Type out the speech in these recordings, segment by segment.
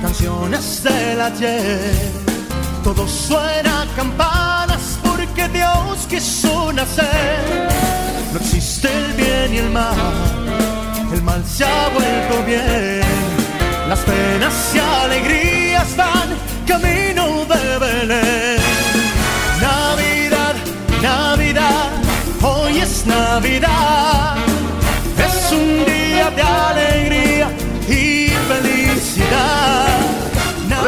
canciones del ayer. Todo suena campanas porque Dios quiso nacer. No existe el bien y el mal, el mal se ha vuelto bien. Las penas y alegrías van camino de Belén. Navidad, Navidad, hoy es Navidad. Es un día de alegría y felicidad.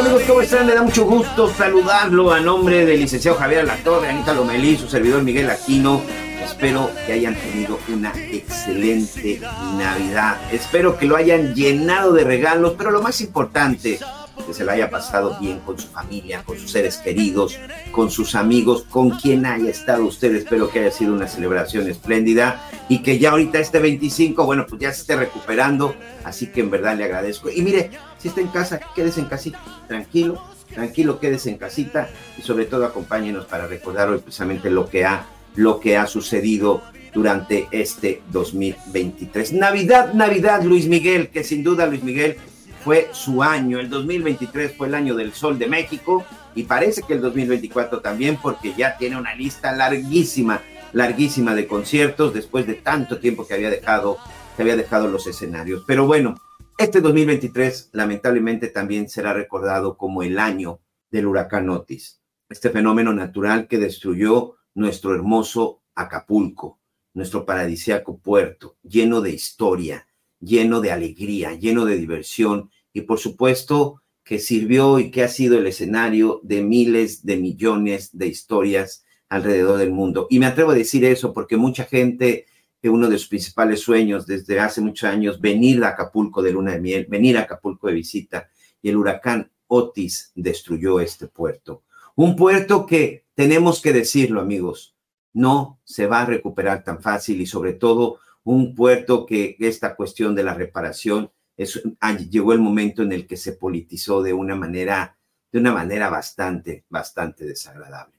Amigos, ¿cómo están? Me da mucho gusto saludarlo a nombre del licenciado Javier Alatorre, Anita Lomelí, su servidor Miguel Aquino. Espero que hayan tenido una excelente Navidad. Espero que lo hayan llenado de regalos, pero lo más importante, que se lo haya pasado bien con su familia, con sus seres queridos, con sus amigos, con quien haya estado usted. Espero que haya sido una celebración espléndida y que ya ahorita este 25, bueno, pues ya se esté recuperando. Así que en verdad le agradezco. Y mire, si está en casa, quédese en casita, tranquilo, tranquilo, quédese en casita y sobre todo acompáñenos para recordar hoy precisamente lo que ha, lo que ha sucedido durante este 2023. Navidad, Navidad, Luis Miguel, que sin duda Luis Miguel fue su año. El 2023 fue el año del Sol de México y parece que el 2024 también porque ya tiene una lista larguísima, larguísima de conciertos después de tanto tiempo que había dejado, que había dejado los escenarios. Pero bueno, este 2023 lamentablemente también será recordado como el año del huracán Otis, este fenómeno natural que destruyó nuestro hermoso Acapulco, nuestro paradisíaco puerto, lleno de historia, lleno de alegría, lleno de diversión y por supuesto que sirvió y que ha sido el escenario de miles de millones de historias alrededor del mundo. Y me atrevo a decir eso porque mucha gente, que uno de sus principales sueños desde hace muchos años, venir a Acapulco de luna de miel, venir a Acapulco de visita, y el huracán Otis destruyó este puerto. Un puerto que, tenemos que decirlo amigos, no se va a recuperar tan fácil y sobre todo un puerto que esta cuestión de la reparación es, llegó el momento en el que se politizó de una manera, de una manera bastante, bastante desagradable.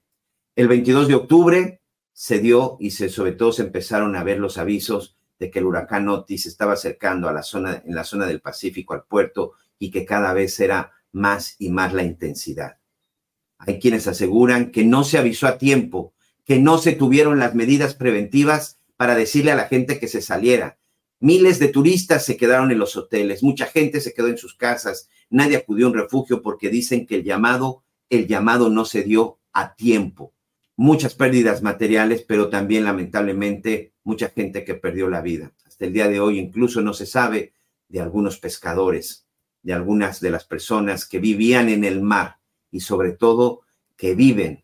El 22 de octubre se dio y se, sobre todo se empezaron a ver los avisos de que el huracán Otis estaba acercando a la zona, en la zona del Pacífico al puerto y que cada vez era más y más la intensidad. Hay quienes aseguran que no se avisó a tiempo, que no se tuvieron las medidas preventivas para decirle a la gente que se saliera. Miles de turistas se quedaron en los hoteles, mucha gente se quedó en sus casas, nadie acudió a un refugio porque dicen que el llamado, el llamado no se dio a tiempo. Muchas pérdidas materiales, pero también lamentablemente mucha gente que perdió la vida. Hasta el día de hoy incluso no se sabe de algunos pescadores, de algunas de las personas que vivían en el mar y sobre todo que viven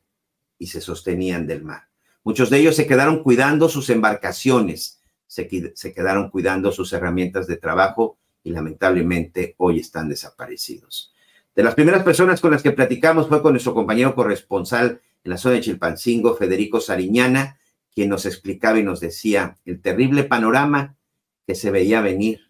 y se sostenían del mar. Muchos de ellos se quedaron cuidando sus embarcaciones, se, se, quedaron cuidando sus herramientas de trabajo y lamentablemente hoy están desaparecidos. De las primeras personas con las que platicamos fue con nuestro compañero corresponsal en la zona de Chilpancingo, Federico Sariñana, quien nos explicaba y nos decía el terrible panorama que se veía venir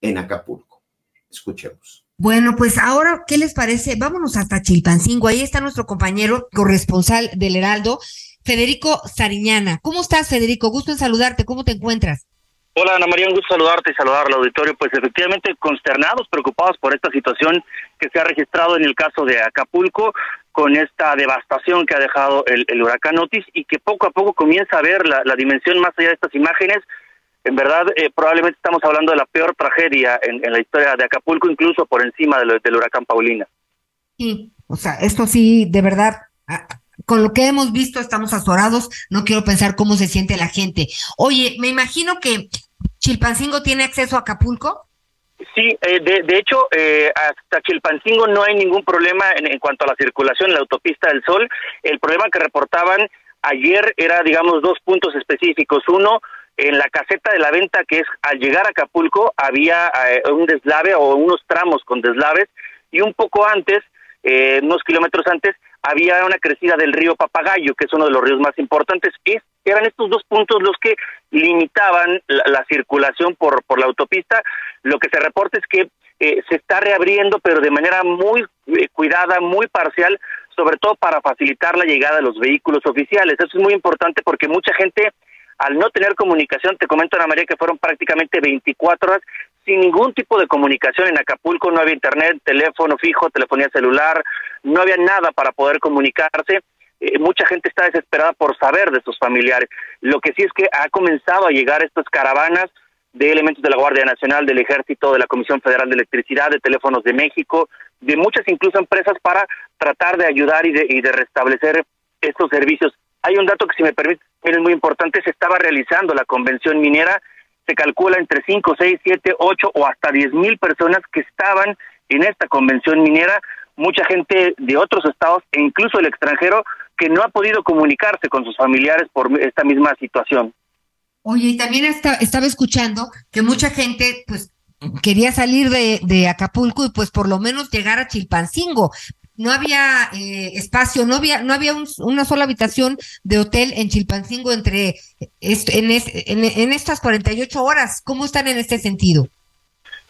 en Acapulco. Escuchemos. Bueno, pues ahora, ¿qué les parece? Vámonos hasta Chilpancingo. Ahí está nuestro compañero corresponsal del Heraldo, Federico Sariñana. ¿Cómo estás, Federico? Gusto en saludarte. ¿Cómo te encuentras? Hola, Ana María, un gusto saludarte y saludar al auditorio. Pues efectivamente consternados, preocupados por esta situación que se ha registrado en el caso de Acapulco, con esta devastación que ha dejado el, el huracán Otis y que poco a poco comienza a ver la, la dimensión más allá de estas imágenes. En verdad, eh, probablemente estamos hablando de la peor tragedia en, en la historia de Acapulco, incluso por encima de lo, del huracán Paulina. Sí, o sea, esto sí, de verdad, con lo que hemos visto estamos azorados, no quiero pensar cómo se siente la gente. Oye, me imagino que Chilpancingo tiene acceso a Acapulco. Sí, eh, de, de, hecho, eh, hasta Chilpancingo no hay ningún problema en, en, cuanto a la circulación en la autopista del Sol. El problema que reportaban ayer era, digamos, dos puntos específicos. Uno, en la caseta de la venta que es al llegar a Acapulco había eh, un deslave o unos tramos con deslaves y un poco antes, eh, unos kilómetros antes, había una crecida del río Papagayo, que es uno de los ríos más importantes. Y eran estos dos puntos los que limitaban la, circulación por, por la autopista. Lo que se reporta es que eh, se está reabriendo, pero de manera muy cuidada, muy parcial, sobre todo para facilitar la llegada de los vehículos oficiales. Eso es muy importante porque mucha gente al no tener comunicación, te comento Ana María que fueron prácticamente 24 horas sin ningún tipo de comunicación en Acapulco, no había internet, teléfono fijo, telefonía celular, no había nada para poder comunicarse. Eh, mucha gente está desesperada por saber de sus familiares. Lo que sí es que ha comenzado a llegar estas caravanas de elementos de la Guardia Nacional, del Ejército, de la Comisión Federal de Electricidad, de Teléfonos de México, de muchas incluso empresas para tratar de ayudar y de, y de restablecer estos servicios. Hay un dato que si me permite es muy importante, se estaba realizando la convención minera, se calcula entre 5, 6, 7, 8 o hasta 10 mil personas que estaban en esta convención minera, mucha gente de otros estados e incluso el extranjero que no ha podido comunicarse con sus familiares por esta misma situación. Oye, y también estaba escuchando que mucha gente, pues, quería salir de, de, Acapulco y pues por lo menos llegar a Chilpancingo, no había eh, espacio, no había, no había una sola habitación de hotel en Chilpancingo entre en, en, estas 48 horas. ¿Cómo están en este sentido?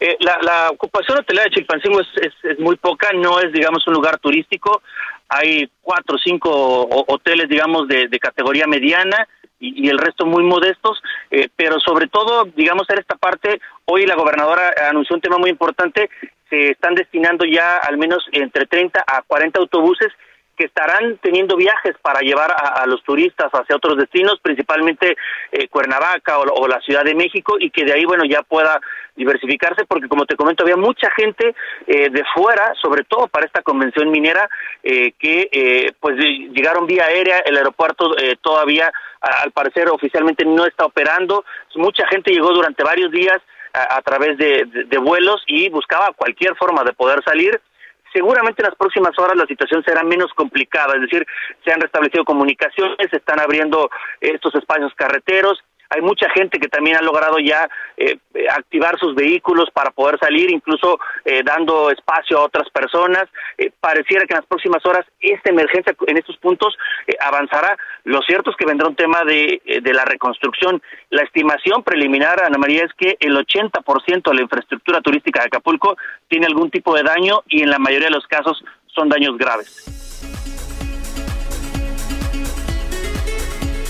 Eh, la, ocupación hotelera de Chilpancingo es, es, muy poca, no es, digamos, un lugar turístico. Hay cuatro o cinco hoteles, digamos, de, categoría mediana y, el resto muy modestos, eh, pero sobre todo, digamos, en esta parte, hoy la gobernadora anunció un tema muy importante se están destinando ya al menos entre 30 a 40 autobuses que estarán teniendo viajes para llevar a, los turistas hacia otros destinos, principalmente eh, Cuernavaca o, la Ciudad de México, y que de ahí, bueno, ya pueda diversificarse, porque como te comento, había mucha gente eh, de fuera, sobre todo para esta convención minera, eh, que pues llegaron vía aérea, el aeropuerto todavía, al parecer, oficialmente no está operando, mucha gente llegó durante varios días, a, través de, vuelos y buscaba cualquier forma de poder salir. Seguramente en las próximas horas la situación será menos complicada, es decir, se han restablecido comunicaciones, se están abriendo estos espacios carreteros, hay mucha gente que también ha logrado ya eh, activar sus vehículos para poder salir, incluso eh, dando espacio a otras personas. Eh, pareciera que en las próximas horas esta emergencia en estos puntos avanzará. Lo cierto es que vendrá un tema de, de la reconstrucción. La estimación preliminar, Ana María, es que el 80% de la infraestructura turística de Acapulco tiene algún tipo de daño y en la mayoría de los casos son daños graves.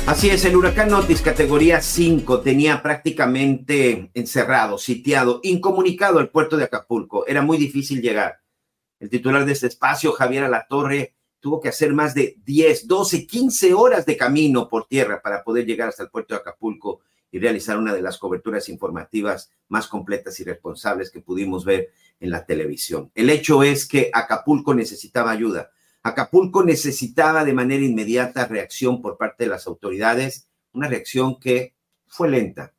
Así es, el huracán Otis categoría 5 tenía prácticamente encerrado, sitiado, incomunicado el puerto de Acapulco. Era muy difícil llegar. El titular de este espacio, Javier Alatorre, tuvo que hacer más de 10, 12, 15 horas de camino por tierra para poder llegar hasta el puerto de Acapulco y realizar una de las coberturas informativas más completas y responsables que pudimos ver en la televisión. El hecho es que Acapulco necesitaba ayuda Acapulco necesitaba de manera inmediata reacción por parte de las autoridades, una reacción que fue lenta.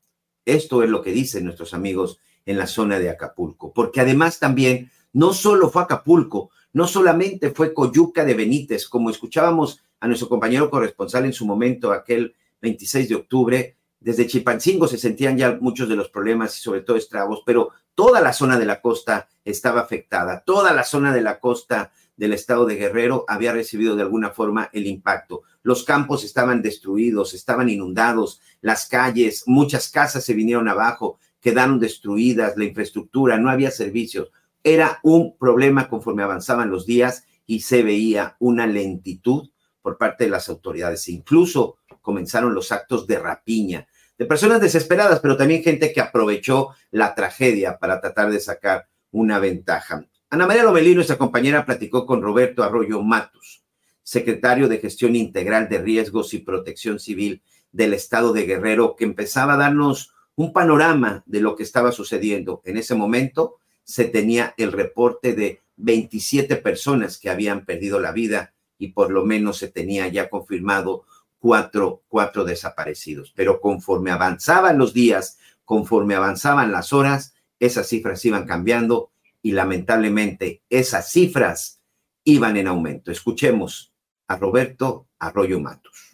Esto es lo que dicen nuestros amigos en la zona de Acapulco, porque además también no solo fue Acapulco, no solamente fue Coyuca de Benítez, como escuchábamos a nuestro compañero corresponsal en su momento, aquel 26 de octubre, desde Chipancingo se sentían ya muchos de los problemas y sobre todo estragos, pero toda la zona de la costa estaba afectada, toda la zona de la costa del estado de Guerrero había recibido de alguna forma el impacto. Los campos estaban destruidos, estaban inundados, las calles, muchas casas se vinieron abajo, quedaron destruidas, la infraestructura, no había servicios. Era un problema conforme avanzaban los días y se veía una lentitud por parte de las autoridades. Incluso comenzaron los actos de rapiña de personas desesperadas, pero también gente que aprovechó la tragedia para tratar de sacar una ventaja. Ana María Lomelí, nuestra compañera, platicó con Roberto Arroyo Matus, secretario de Gestión Integral de Riesgos y Protección Civil del Estado de Guerrero, que empezaba a darnos un panorama de lo que estaba sucediendo. En ese momento se tenía el reporte de 27 personas que habían perdido la vida y por lo menos se tenía ya confirmado cuatro, cuatro desaparecidos. Pero conforme avanzaban los días, conforme avanzaban las horas, esas cifras iban cambiando y lamentablemente esas cifras iban en aumento. Escuchemos a Roberto Arroyo Matos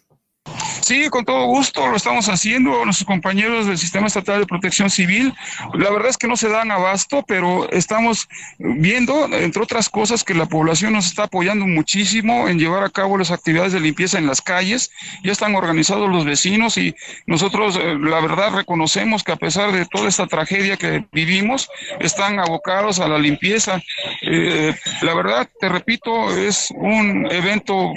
Sí, con todo gusto, lo estamos haciendo. Nuestros compañeros del Sistema Estatal de Protección Civil, la verdad es que no se dan abasto, pero estamos viendo, entre otras cosas, que la población nos está apoyando muchísimo en llevar a cabo las actividades de limpieza en las calles. Ya están organizados los vecinos y nosotros, eh, la verdad, reconocemos que a pesar de toda esta tragedia que vivimos, están abocados a la limpieza. Eh, la verdad, te repito, es un evento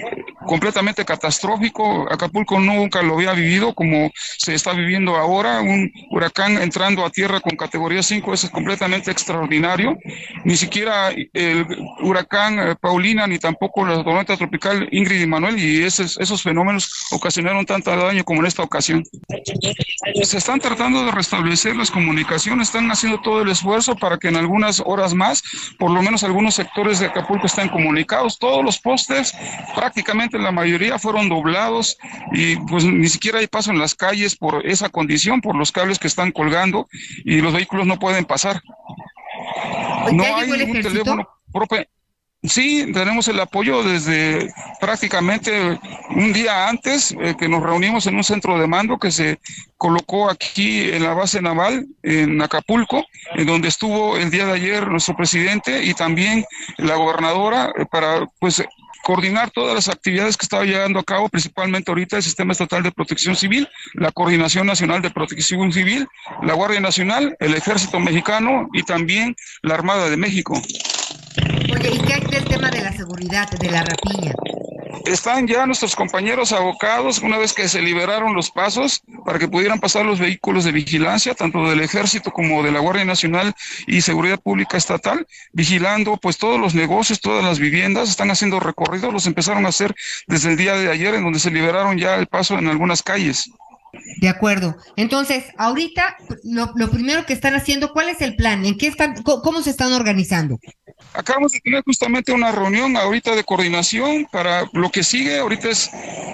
completamente catastrófico. Acapulco no nunca lo había vivido como se está viviendo ahora, un huracán entrando a tierra con categoría 5, eso es completamente extraordinario. Ni siquiera el huracán eh, Paulina, ni tampoco la tormenta tropical Ingrid y Manuel, y esos, esos fenómenos ocasionaron tanto daño como en esta ocasión. Se están tratando de restablecer las comunicaciones, están haciendo todo el esfuerzo para que en algunas horas más, por lo menos algunos sectores de Acapulco estén comunicados. Todos los postes, prácticamente la mayoría, fueron doblados y pues ni siquiera hay paso en las calles por esa condición, por los cables que están colgando y los vehículos no pueden pasar. No hay un teléfono propio. Sí, tenemos el apoyo desde prácticamente un día antes eh, que nos reunimos en un centro de mando que se colocó aquí en la base naval en Acapulco, en donde estuvo el día de ayer nuestro presidente y también la gobernadora eh, para pues coordinar todas las actividades que estaba llevando a cabo, principalmente ahorita el Sistema Estatal de Protección Civil, la Coordinación Nacional de Protección Civil, la Guardia Nacional, el Ejército Mexicano y también la Armada de México. Oye, ¿y qué hay del tema de la seguridad, de la rapiña? Están ya nuestros compañeros abocados, una vez que se liberaron los pasos para que pudieran pasar los vehículos de vigilancia, tanto del Ejército como de la Guardia Nacional y Seguridad Pública Estatal, vigilando pues todos los negocios, todas las viviendas, están haciendo recorridos, los empezaron a hacer desde el día de ayer, en donde se liberaron ya el paso en algunas calles. De acuerdo. Entonces, ahorita lo, primero que están haciendo, ¿cuál es el plan? ¿En qué están, cómo se están organizando? Acabamos de tener justamente una reunión ahorita de coordinación para lo que sigue. Ahorita es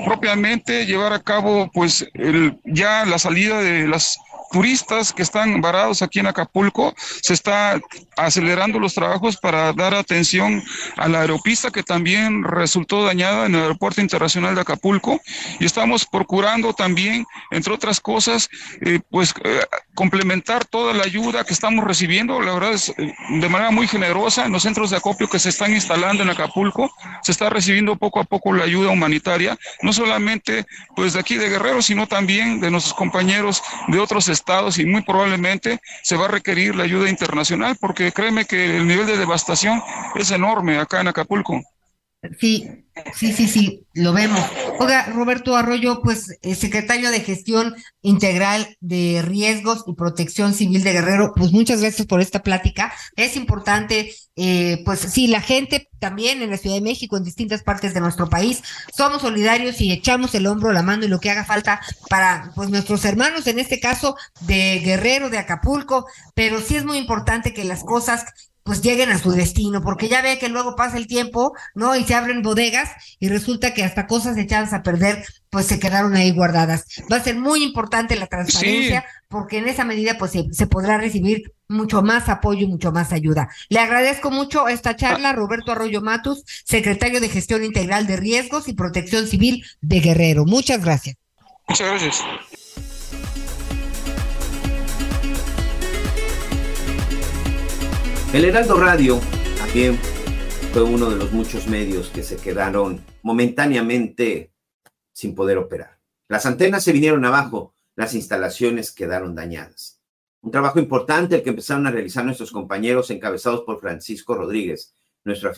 propiamente llevar a cabo, pues, el, ya la salida de las turistas que están varados aquí en Acapulco. Se está acelerando los trabajos para dar atención a la aeropista que también resultó dañada en el Aeropuerto Internacional de Acapulco. Y estamos procurando también, entre otras cosas, eh, pues eh, complementar toda la ayuda que estamos recibiendo. La verdad es eh, de manera muy generosa en los centros de acopio que se están instalando en Acapulco. Se está recibiendo poco a poco la ayuda humanitaria, no solamente pues de aquí de Guerrero, sino también de nuestros compañeros de otros estados y muy probablemente se va a requerir la ayuda internacional porque créeme que el nivel de devastación es enorme acá en Acapulco. Sí, sí, sí, sí, lo vemos. Oiga, Roberto Arroyo, pues eh, secretario de Gestión Integral de Riesgos y Protección Civil de Guerrero, pues muchas gracias por esta plática. Es importante, eh, pues sí, la gente también en la Ciudad de México, en distintas partes de nuestro país, somos solidarios y echamos el hombro, la mano y lo que haga falta para pues nuestros hermanos, en este caso de Guerrero, de Acapulco, pero sí es muy importante que las cosas pues lleguen a su destino, porque ya ve que luego pasa el tiempo, ¿no? Y se abren bodegas y resulta que hasta cosas echadas a perder, pues se quedaron ahí guardadas. Va a ser muy importante la transparencia, porque en esa medida, pues se, podrá recibir mucho más apoyo y mucho más ayuda. Le agradezco mucho esta charla, Roberto Arroyo Matus, secretario de Gestión Integral de Riesgos y Protección Civil de Guerrero. Muchas gracias. Muchas gracias. El Heraldo Radio también fue uno de los muchos medios que se quedaron momentáneamente sin poder operar. Las antenas se vinieron abajo, las instalaciones quedaron dañadas. Un trabajo importante el que empezaron a realizar nuestros compañeros encabezados por Francisco Rodríguez, nuestro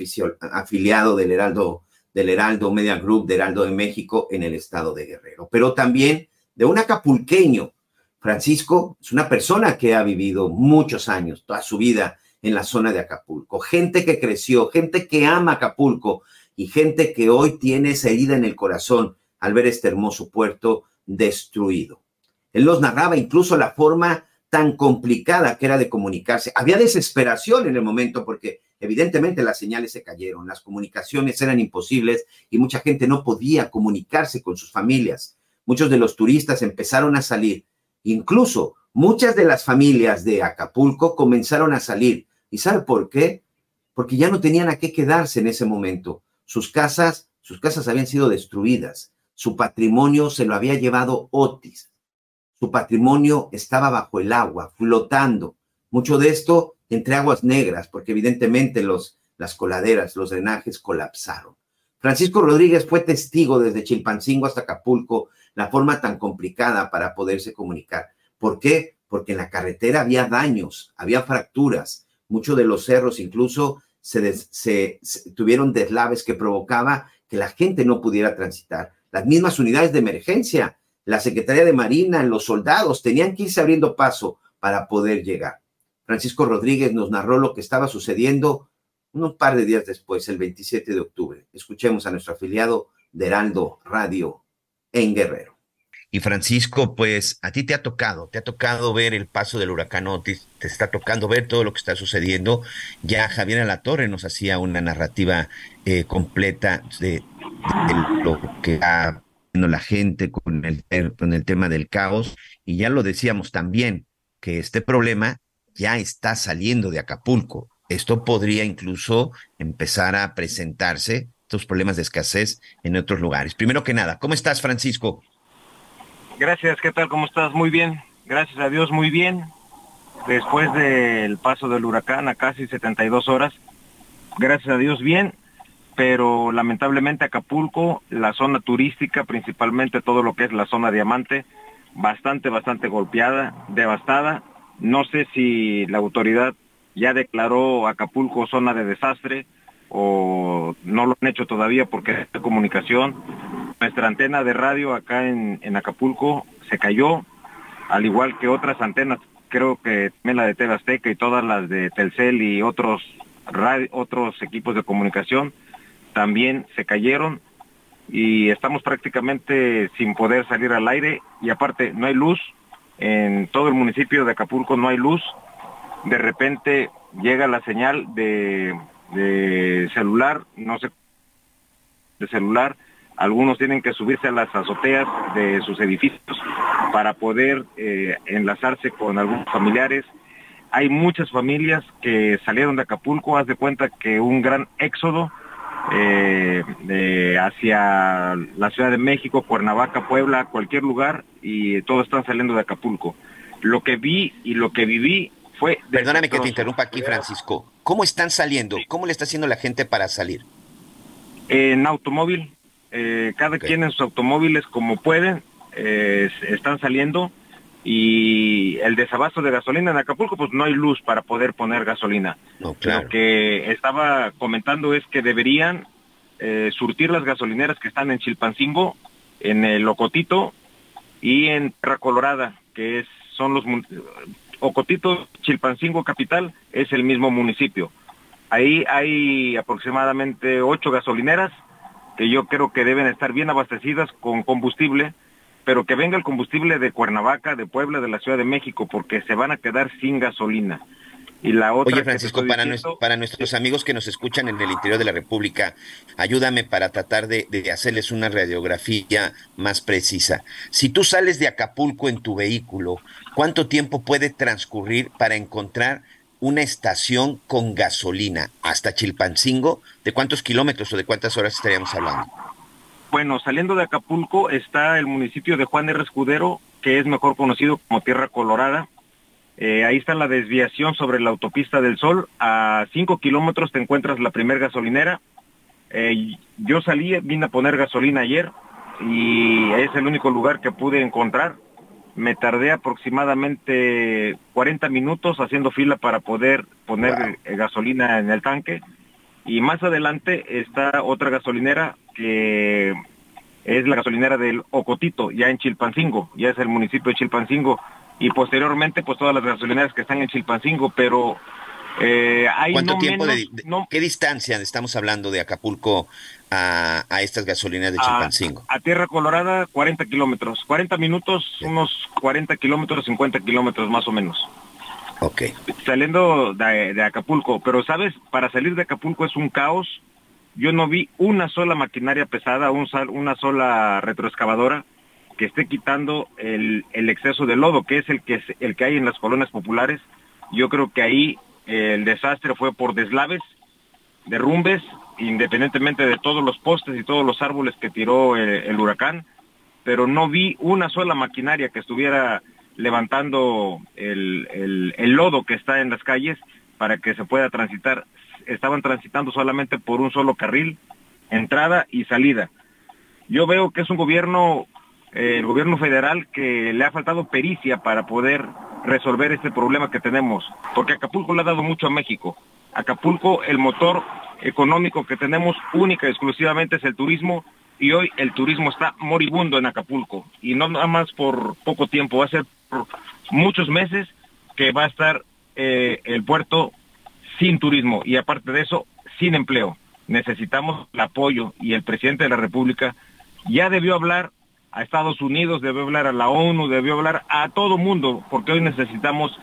afiliado del Heraldo, del Heraldo Media Group de Heraldo de México en el estado de Guerrero, pero también de un acapulqueño. Francisco es una persona que ha vivido muchos años, toda su vida en la zona de Acapulco. Gente que creció, gente que ama Acapulco y gente que hoy tiene esa herida en el corazón al ver este hermoso puerto destruido. Él nos narraba incluso la forma tan complicada que era de comunicarse. Había desesperación en el momento porque evidentemente las señales se cayeron, las comunicaciones eran imposibles y mucha gente no podía comunicarse con sus familias. Muchos de los turistas empezaron a salir. Incluso muchas de las familias de Acapulco comenzaron a salir ¿Y sabe por qué? Porque ya no tenían a qué quedarse en ese momento. Sus casas, sus casas habían sido destruidas, su patrimonio se lo había llevado Otis. Su patrimonio estaba bajo el agua, flotando. Mucho de esto entre aguas negras, porque evidentemente las coladeras, los drenajes colapsaron. Francisco Rodríguez fue testigo desde Chilpancingo hasta Acapulco, la forma tan complicada para poderse comunicar. ¿Por qué? Porque en la carretera había daños, había fracturas, muchos de los cerros incluso se, tuvieron deslaves que provocaba que la gente no pudiera transitar. Las mismas unidades de emergencia, la Secretaría de Marina, los soldados tenían que irse abriendo paso para poder llegar. Francisco Rodríguez nos narró lo que estaba sucediendo un par de días después, el 27 de octubre. Escuchemos a nuestro afiliado de Heraldo Radio en Guerrero. Y Francisco, pues a ti te ha tocado, te ha tocado ver el paso del huracán Otis, te está tocando ver todo lo que está sucediendo. Ya Javier Alatorre nos hacía una narrativa eh, completa de, lo que ha la gente con el, con el tema del caos. Y ya lo decíamos también, que este problema ya está saliendo de Acapulco. Esto podría incluso empezar a presentarse, estos problemas de escasez en otros lugares. Primero que nada, ¿cómo estás, Francisco? Gracias, ¿qué tal? ¿Cómo estás? Muy bien, gracias a Dios, muy bien. Después del paso del huracán a casi 72 horas, gracias a Dios, bien, pero lamentablemente Acapulco, la zona turística, principalmente todo lo que es la zona diamante, bastante, bastante golpeada, devastada. No sé si la autoridad ya declaró Acapulco zona de desastre o no lo han hecho todavía porque es de comunicación. Nuestra antena de radio acá en, Acapulco se cayó, al igual que otras antenas, creo que también la de TV Azteca y todas las de Telcel y otros, otros equipos de comunicación también se cayeron y estamos prácticamente sin poder salir al aire. Y aparte no hay luz, en todo el municipio de Acapulco no hay luz, de repente llega la señal de, celular, no sé, de celular, algunos tienen que subirse a las azoteas de sus edificios para poder eh, enlazarse con algunos familiares. Hay muchas familias que salieron de Acapulco, haz de cuenta que un gran éxodo eh, hacia la Ciudad de México, Cuernavaca, Puebla, cualquier lugar, y todos están saliendo de Acapulco. Lo que vi y lo que viví Perdóname que te interrumpa aquí, Francisco. ¿Cómo están saliendo? ¿Cómo le está haciendo la gente para salir? En automóvil. Eh, cada quien en sus automóviles como pueden eh, están saliendo y el desabasto de gasolina en Acapulco pues no hay luz para poder poner gasolina. Lo que estaba comentando es que deberían eh, surtir las gasolineras que están en Chilpancingo, en el Locotito y en Terra Colorada, que es, son los Ocotito, Chilpancingo Capital, es el mismo municipio. Ahí hay aproximadamente ocho gasolineras que yo creo que deben estar bien abastecidas con combustible, pero que venga el combustible de Cuernavaca, de Puebla, de la Ciudad de México, porque se van a quedar sin gasolina. Y la otra Oye, Francisco, para, para, nuestros amigos que nos escuchan en el interior de la República, ayúdame para tratar de, de, hacerles una radiografía más precisa. Si tú sales de Acapulco en tu vehículo, ¿cuánto tiempo puede transcurrir para encontrar una estación con gasolina hasta Chilpancingo? ¿De cuántos kilómetros o de cuántas horas estaríamos hablando? Bueno, saliendo de Acapulco está el municipio de Juan R. Escudero, que es mejor conocido como Tierra Colorada eh, ahí está la desviación sobre la autopista del Sol. A cinco kilómetros te encuentras la primer gasolinera. Eh, yo salí, vine a poner gasolina ayer y es el único lugar que pude encontrar. Me tardé aproximadamente 40 minutos haciendo fila para poder poner eh, gasolina en el tanque. Y más adelante está otra gasolinera que es la gasolinera del Ocotito, ya en Chilpancingo, ya es el municipio de Chilpancingo y posteriormente pues todas las gasolineras que están en Chilpancingo, pero eh, hay ¿Cuánto tiempo de, qué distancia estamos hablando de Acapulco a, estas gasolineras de Chilpancingo? A, Tierra Colorada 40 kilómetros, 40 minutos, unos 40 kilómetros, 50 kilómetros más o menos. Ok. Saliendo de, Acapulco, pero sabes, para salir de Acapulco es un caos. Yo no vi una sola maquinaria pesada, un, una sola retroexcavadora que esté quitando el, exceso de lodo, que es el que, el que hay en las colonias populares. Yo creo que ahí eh, el desastre fue por deslaves derrumbes, independientemente de todos los postes y todos los árboles que tiró eh, el huracán, pero no vi una sola maquinaria que estuviera levantando el, lodo que está en las calles para que se pueda transitar. Estaban transitando solamente por un solo carril, entrada y salida. Yo veo que es un gobierno, el gobierno federal, que le ha faltado pericia para poder resolver este problema que tenemos, porque Acapulco le ha dado mucho a México. Acapulco, el motor económico que tenemos única y exclusivamente es el turismo y hoy el turismo está moribundo en Acapulco y no nada más por poco tiempo, va a ser por muchos meses que va a estar eh, el puerto sin turismo y aparte de eso, sin empleo. Necesitamos el apoyo y el presidente de la República ya debió hablar a Estados Unidos, debió hablar a la ONU, debió hablar a todo mundo, porque hoy necesitamos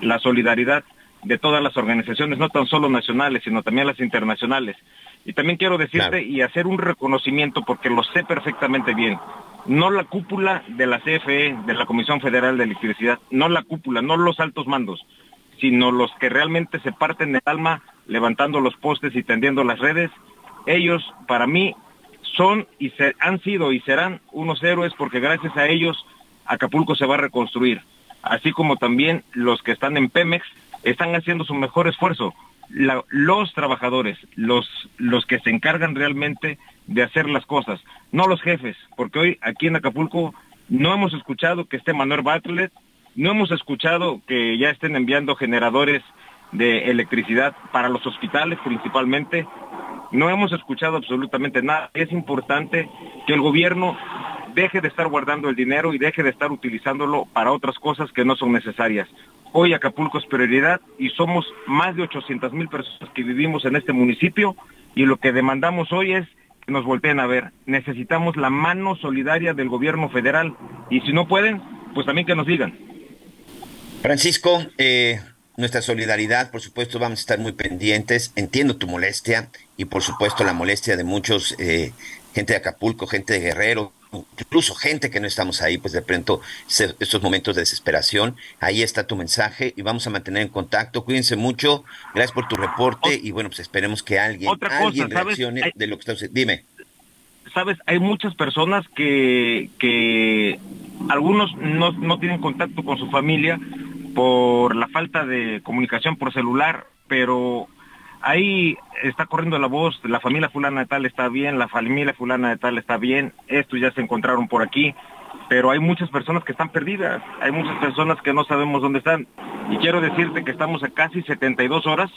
la solidaridad de todas las organizaciones, no tan solo nacionales, sino también las internacionales. Y también quiero decirte y hacer un reconocimiento, porque lo sé perfectamente bien, no la cúpula de la CFE, de la Comisión Federal de Electricidad, no la cúpula, no los altos mandos, sino los que realmente se parten el alma levantando los postes y tendiendo las redes, ellos para mí son y se, han sido y serán unos héroes porque gracias a ellos Acapulco se va a reconstruir, así como también los que están en Pemex están haciendo su mejor esfuerzo. los trabajadores, los, los que se encargan realmente de hacer las cosas, no los jefes, porque hoy aquí en Acapulco no hemos escuchado que esté Manuel Bartlett, no hemos escuchado que ya estén enviando generadores de electricidad para los hospitales principalmente, no hemos escuchado absolutamente nada. Es importante que el gobierno deje de estar guardando el dinero y deje de estar utilizándolo para otras cosas que no son necesarias. Hoy Acapulco es prioridad y somos más de 800 mil personas que vivimos en este municipio y lo que demandamos hoy es que nos volteen a ver. Necesitamos la mano solidaria del gobierno federal y si no pueden, pues también que nos digan. Francisco, eh, nuestra solidaridad, por supuesto, vamos a estar muy pendientes. Entiendo tu molestia y por supuesto la molestia de muchos, eh, gente de Acapulco, gente de Guerrero, incluso gente que no estamos ahí, pues de pronto estos momentos de desesperación. Ahí está tu mensaje y vamos a mantener en contacto. Cuídense mucho. Gracias por tu reporte y bueno, pues esperemos que alguien, alguien reaccione de lo que está sucediendo. Dime. Sabes, hay muchas personas que, que algunos no, no tienen contacto con su familia por la falta de comunicación por celular, pero ahí está corriendo la voz, la familia fulana de tal está bien, la familia fulana de tal está bien, estos ya se encontraron por aquí, pero hay muchas personas que están perdidas, hay muchas personas que no sabemos dónde están. Y quiero decirte que estamos a casi 72 horas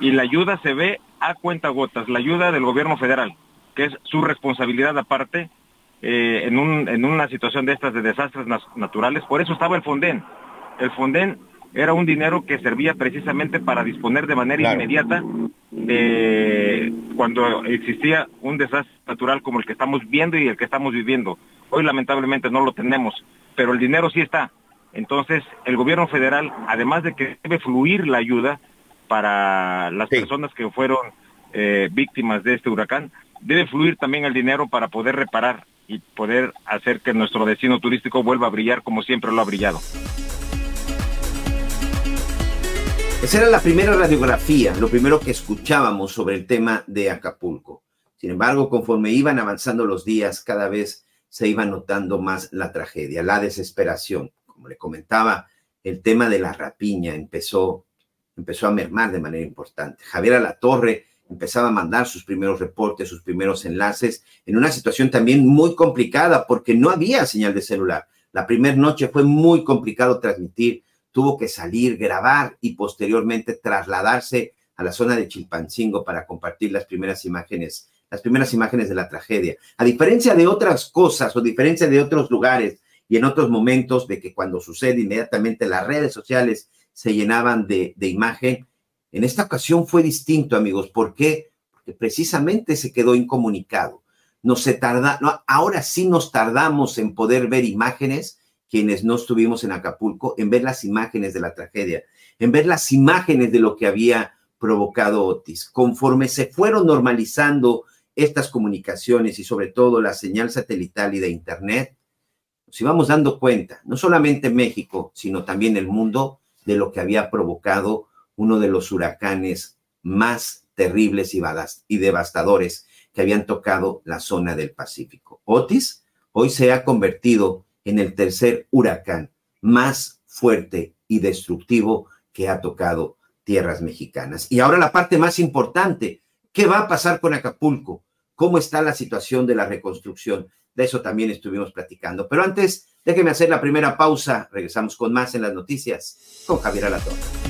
y la ayuda se ve a cuenta gotas, la ayuda del gobierno federal, que es su responsabilidad aparte eh, en, un, en una situación de estas de desastres naturales. Por eso estaba el Fonden. El Fonden era un dinero que servía precisamente para disponer de manera inmediata de cuando existía un desastre natural como el que estamos viendo y el que estamos viviendo. Hoy lamentablemente no lo tenemos, pero el dinero sí está. Entonces, el gobierno federal, además de que debe fluir la ayuda para las personas que fueron eh, víctimas de este huracán, debe fluir también el dinero para poder reparar y poder hacer que nuestro destino turístico vuelva a brillar como siempre lo ha brillado. Esa era la primera radiografía, lo primero que escuchábamos sobre el tema de Acapulco. Sin embargo, conforme iban avanzando los días, cada vez se iba notando más la tragedia, la desesperación. Como le comentaba, el tema de la rapiña empezó, empezó a mermar de manera importante. Javier Alatorre empezaba a mandar sus primeros reportes, sus primeros enlaces, en una situación también muy complicada porque no había señal de celular. La primera noche fue muy complicado transmitir tuvo que salir, grabar y posteriormente trasladarse a la zona de Chilpancingo para compartir las primeras imágenes, las primeras imágenes de la tragedia. A diferencia de otras cosas o diferencia de otros lugares y en otros momentos de que cuando sucede inmediatamente las redes sociales se llenaban de, imagen, en esta ocasión fue distinto, amigos. ¿Por qué? Porque precisamente se quedó incomunicado. No se tarda, ahora sí nos tardamos en poder ver imágenes quienes no estuvimos en Acapulco, en ver las imágenes de la tragedia, en ver las imágenes de lo que había provocado Otis. Conforme se fueron normalizando estas comunicaciones y sobre todo la señal satelital y de Internet, nos íbamos dando cuenta, no solamente México, sino también el mundo, de lo que había provocado uno de los huracanes más terribles y devastadores que habían tocado la zona del Pacífico. Otis hoy se ha convertido en el tercer huracán más fuerte y destructivo que ha tocado tierras mexicanas. Y ahora la parte más importante, ¿qué va a pasar con Acapulco? ¿Cómo está la situación de la reconstrucción? De eso también estuvimos platicando. Pero antes, déjeme hacer la primera pausa. Regresamos con más en las noticias con Javier Alatorre.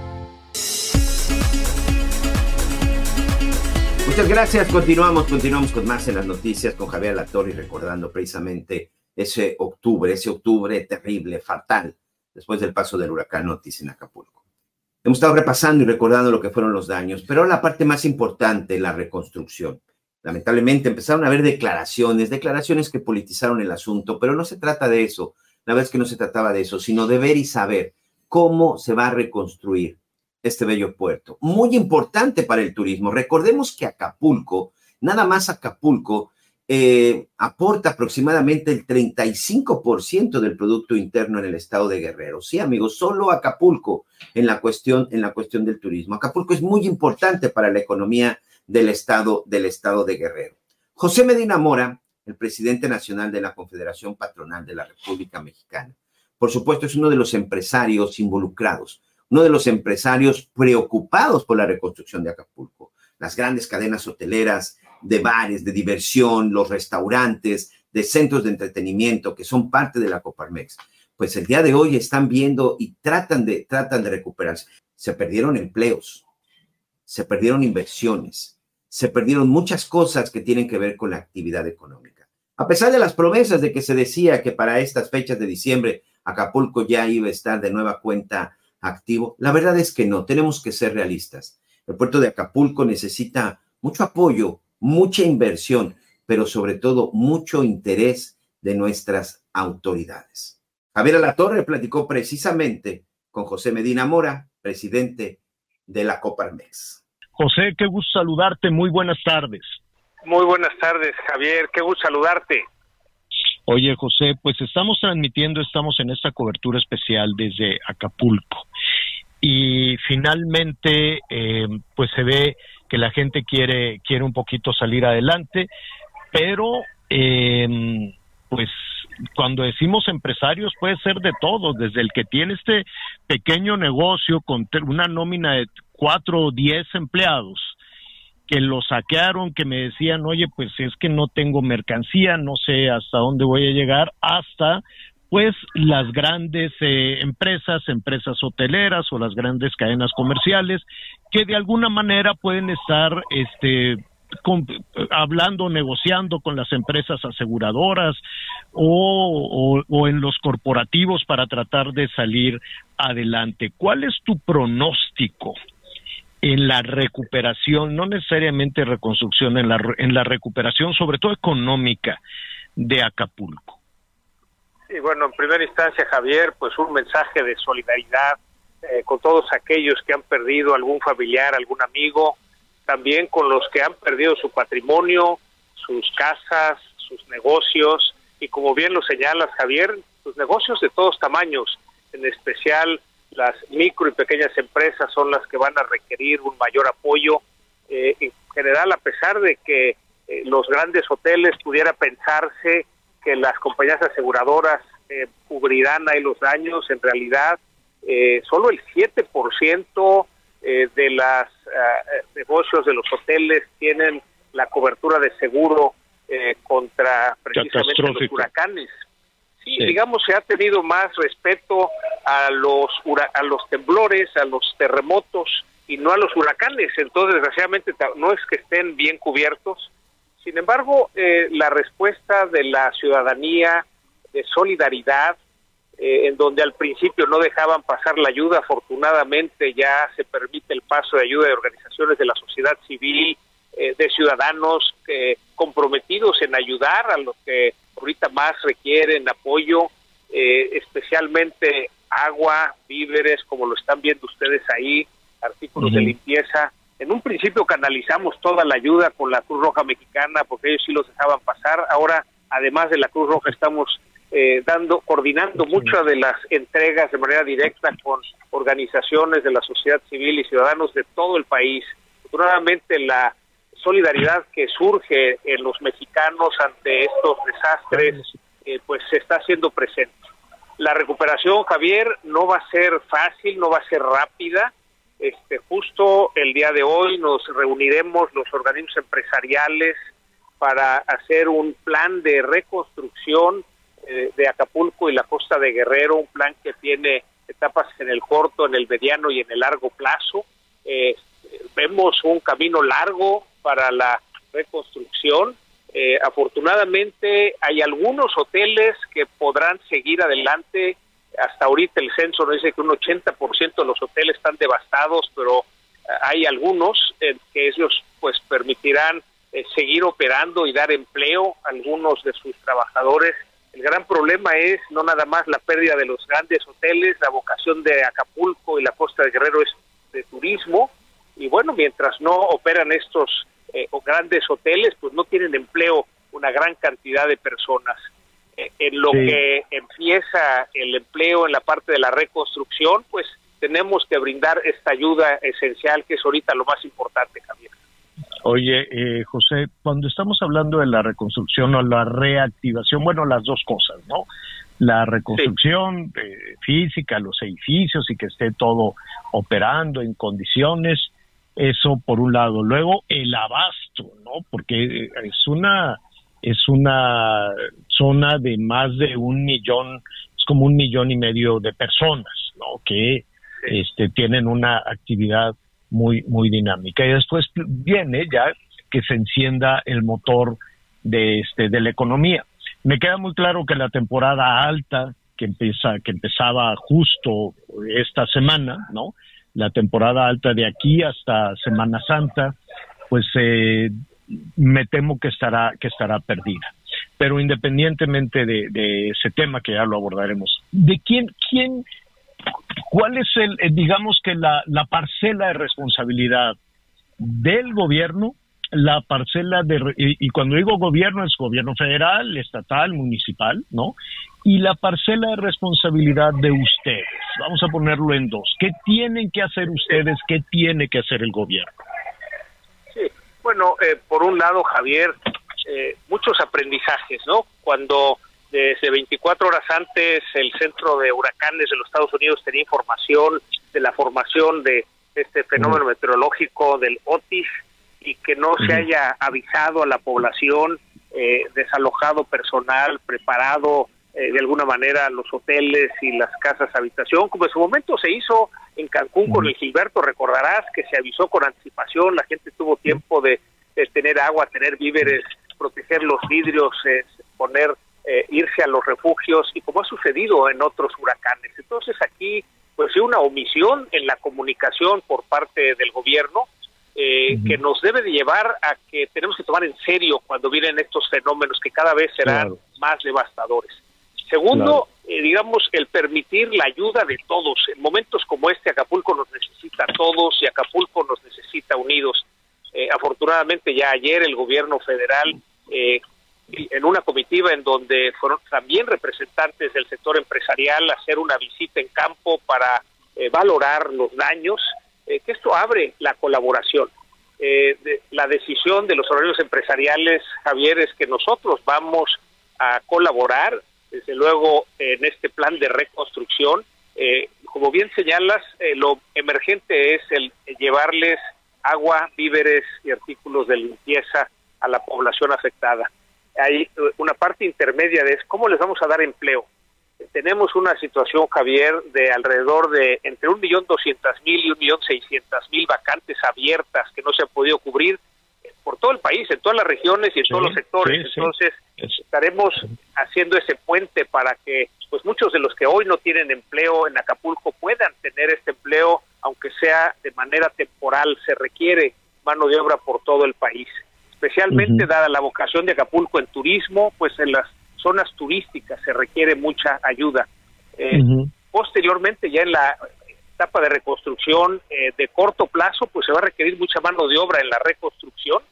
Muchas gracias. Continuamos, continuamos con más en las noticias con Javier Latorre recordando precisamente ese octubre, ese octubre terrible, fatal, después del paso del huracán Otis en Acapulco. Hemos estado repasando y recordando lo que fueron los daños, pero la parte más importante, la reconstrucción. Lamentablemente empezaron a haber declaraciones, declaraciones que politizaron el asunto, pero no se trata de eso. La verdad es que no se trataba de eso, sino de ver y saber cómo se va a reconstruir este bello puerto. Muy importante para el turismo. Recordemos que Acapulco, nada más Acapulco, eh, aporta aproximadamente el 35% del Producto Interno en el estado de Guerrero. Sí, amigos, solo Acapulco en la cuestión, en la cuestión del turismo. Acapulco es muy importante para la economía del estado, del estado de Guerrero. José Medina Mora, el presidente nacional de la Confederación Patronal de la República Mexicana, por supuesto, es uno de los empresarios involucrados uno de los empresarios preocupados por la reconstrucción de Acapulco. Las grandes cadenas hoteleras, de bares, de diversión, los restaurantes, de centros de entretenimiento que son parte de la Coparmex, pues el día de hoy están viendo y tratan de, tratan de recuperarse. Se perdieron empleos, se perdieron inversiones, se perdieron muchas cosas que tienen que ver con la actividad económica. A pesar de las promesas de que se decía que para estas fechas de diciembre Acapulco ya iba a estar de nueva cuenta activo? La verdad es que no, tenemos que ser realistas. El puerto de Acapulco necesita mucho apoyo, mucha inversión, pero sobre todo mucho interés de nuestras autoridades. Javier Alatorre platicó precisamente con José Medina Mora, presidente de la Coparmex. José, qué gusto saludarte, muy buenas tardes. Muy buenas tardes, Javier, qué gusto saludarte. Oye, José, pues estamos transmitiendo, estamos en esta cobertura especial desde Acapulco. Y finalmente, eh, pues se ve que la gente quiere quiere un poquito salir adelante, pero eh, pues cuando decimos empresarios puede ser de todo, desde el que tiene este pequeño negocio con una nómina de cuatro o diez empleados que lo saquearon, que me decían, oye, pues es que no tengo mercancía, no sé hasta dónde voy a llegar, hasta pues las grandes eh, empresas, empresas hoteleras o las grandes cadenas comerciales, que de alguna manera pueden estar este, hablando, negociando con las empresas aseguradoras o, o, en los corporativos para tratar de salir adelante. ¿Cuál es tu pronóstico en la recuperación, no necesariamente reconstrucción, en la, en la recuperación, sobre todo económica, de Acapulco? Y bueno, en primera instancia, Javier, pues un mensaje de solidaridad eh, con todos aquellos que han perdido algún familiar, algún amigo, también con los que han perdido su patrimonio, sus casas, sus negocios, y como bien lo señalas, Javier, sus negocios de todos tamaños, en especial las micro y pequeñas empresas son las que van a requerir un mayor apoyo. Eh, en general, a pesar de que eh, los grandes hoteles pudiera pensarse que las compañías aseguradoras eh, cubrirán ahí los daños, en realidad eh, solo el 7% eh, de los negocios de los hoteles tienen la cobertura de seguro contra precisamente los huracanes. Sí, digamos, se ha tenido más respeto a los, a los temblores, a los terremotos y no a los huracanes. Entonces, desgraciadamente, no es que estén bien cubiertos, Sin embargo, eh, la respuesta de la ciudadanía de solidaridad, eh, en donde al principio no dejaban pasar la ayuda, afortunadamente ya se permite el paso de ayuda de organizaciones de la sociedad civil, eh, de ciudadanos comprometidos en ayudar a los que ahorita más requieren apoyo, especialmente agua, víveres, como lo están viendo ustedes ahí, artículos de limpieza. En un principio canalizamos toda la ayuda con la Cruz Roja Mexicana porque ellos sí los dejaban pasar. Ahora, además de la Cruz Roja, estamos eh, dando, coordinando muchas de las entregas de manera directa con organizaciones de la sociedad civil y ciudadanos de todo el país. Afortunadamente, la solidaridad que surge en los mexicanos ante estos desastres, eh, pues se está haciendo presente. La recuperación, Javier, no va a ser fácil, no va a ser rápida. Este, justo el día de hoy nos reuniremos los organismos empresariales para hacer un plan de reconstrucción eh, de Acapulco y la costa de Guerrero, un plan que tiene etapas en el corto, en el mediano y en el largo plazo. Eh, vemos un camino largo para la reconstrucción eh, afortunadamente hay algunos hoteles que podrán seguir adelante. Hasta ahorita el censo nos dice que un 80% de los hoteles están devastados, pero eh, hay algunos que ellos pues permitirán eh, seguir operando y dar empleo a algunos de sus trabajadores. El gran problema es no nada más la pérdida de los grandes hoteles, la vocación de Acapulco y la costa de Guerrero es de turismo. Y bueno, mientras no operan estos eh, o grandes hoteles, pues no tienen empleo una gran cantidad de personas. Eh, en lo que empieza el empleo en la parte de la reconstrucción, pues tenemos que brindar esta ayuda esencial que es ahorita lo más importante, Javier. Oye, eh, José, cuando estamos hablando de la reconstrucción o la reactivación, bueno, las dos cosas, ¿no? La reconstrucción física, los edificios y que esté todo operando en condiciones eso por un lado. Luego el abasto, ¿no? Porque es una es una zona de más de un millón, es como un millón y medio de personas, ¿no? Que este tienen una actividad muy muy dinámica y después viene ya que se encienda el motor de este de la economía. Me queda muy claro que la temporada alta que empieza que empezaba justo esta semana, ¿no? La temporada alta de aquí hasta Semana Santa, pues eh, me temo que estará, que estará perdida. Pero independientemente de, ese tema, que ya lo abordaremos, ¿de quién, quién, cuál es el, eh, digamos que la, la parcela de responsabilidad del gobierno la parcela de, y, cuando digo gobierno es gobierno federal, estatal, municipal, ¿no? Y la parcela de responsabilidad de ustedes, vamos a ponerlo en dos. ¿Qué tienen que hacer ustedes? ¿Qué tiene que hacer el gobierno? Sí, bueno, eh, por un lado, Javier, eh, muchos aprendizajes, ¿no? Cuando desde 24 horas antes el Centro de Huracanes de los Estados Unidos tenía información de la formación de este fenómeno meteorológico del Otis, y que no se haya avisado a la población, eh, desalojado personal, preparado eh, de alguna manera los hoteles y las casas habitación, como en su momento se hizo en Cancún con el Gilberto, recordarás que se avisó con anticipación, la gente tuvo tiempo de, tener agua, tener víveres, proteger los vidrios, eh, poner, irse a los refugios y como ha sucedido en otros huracanes. Entonces aquí pues hay una omisión en la comunicación por parte del gobierno eh, que nos debe de llevar a que tenemos que tomar en serio cuando vienen estos fenómenos que cada vez serán más devastadores. Segundo, eh, digamos, el permitir la ayuda de todos. En momentos como este, Acapulco nos necesita a todos y Acapulco nos necesita unidos. Eh, afortunadamente ya ayer el gobierno federal, en una comitiva en donde fueron también representantes del sector empresarial, hacer una visita en campo para valorar los daños eh, que esto abre la colaboración. Eh, la decisión de los horarios empresariales, Javier, es que nosotros vamos a colaborar, desde luego, en este plan de reconstrucción. Eh, como bien señalas, lo emergente es el llevarles agua, víveres y artículos de limpieza a la población afectada. Hay una parte intermedia de es cómo les vamos a dar empleo tenemos una situación, Javier, de alrededor de entre un millón doscientas mil y un millón seiscientas mil vacantes abiertas que no se han podido cubrir. Por todo el país, en todas las regiones y en todos los sectores. Entonces, estaremos haciendo ese puente para que pues muchos de los que hoy no tienen empleo en Acapulco puedan tener este empleo, aunque sea de manera temporal. Se requiere mano de obra por todo el país, especialmente dada la vocación de Acapulco en turismo, pues en las zonas turísticas se requiere mucha ayuda. Eh, posteriormente, ya en la etapa de reconstrucción eh, de corto plazo, pues se va a requerir mucha mano de obra en la reconstrucción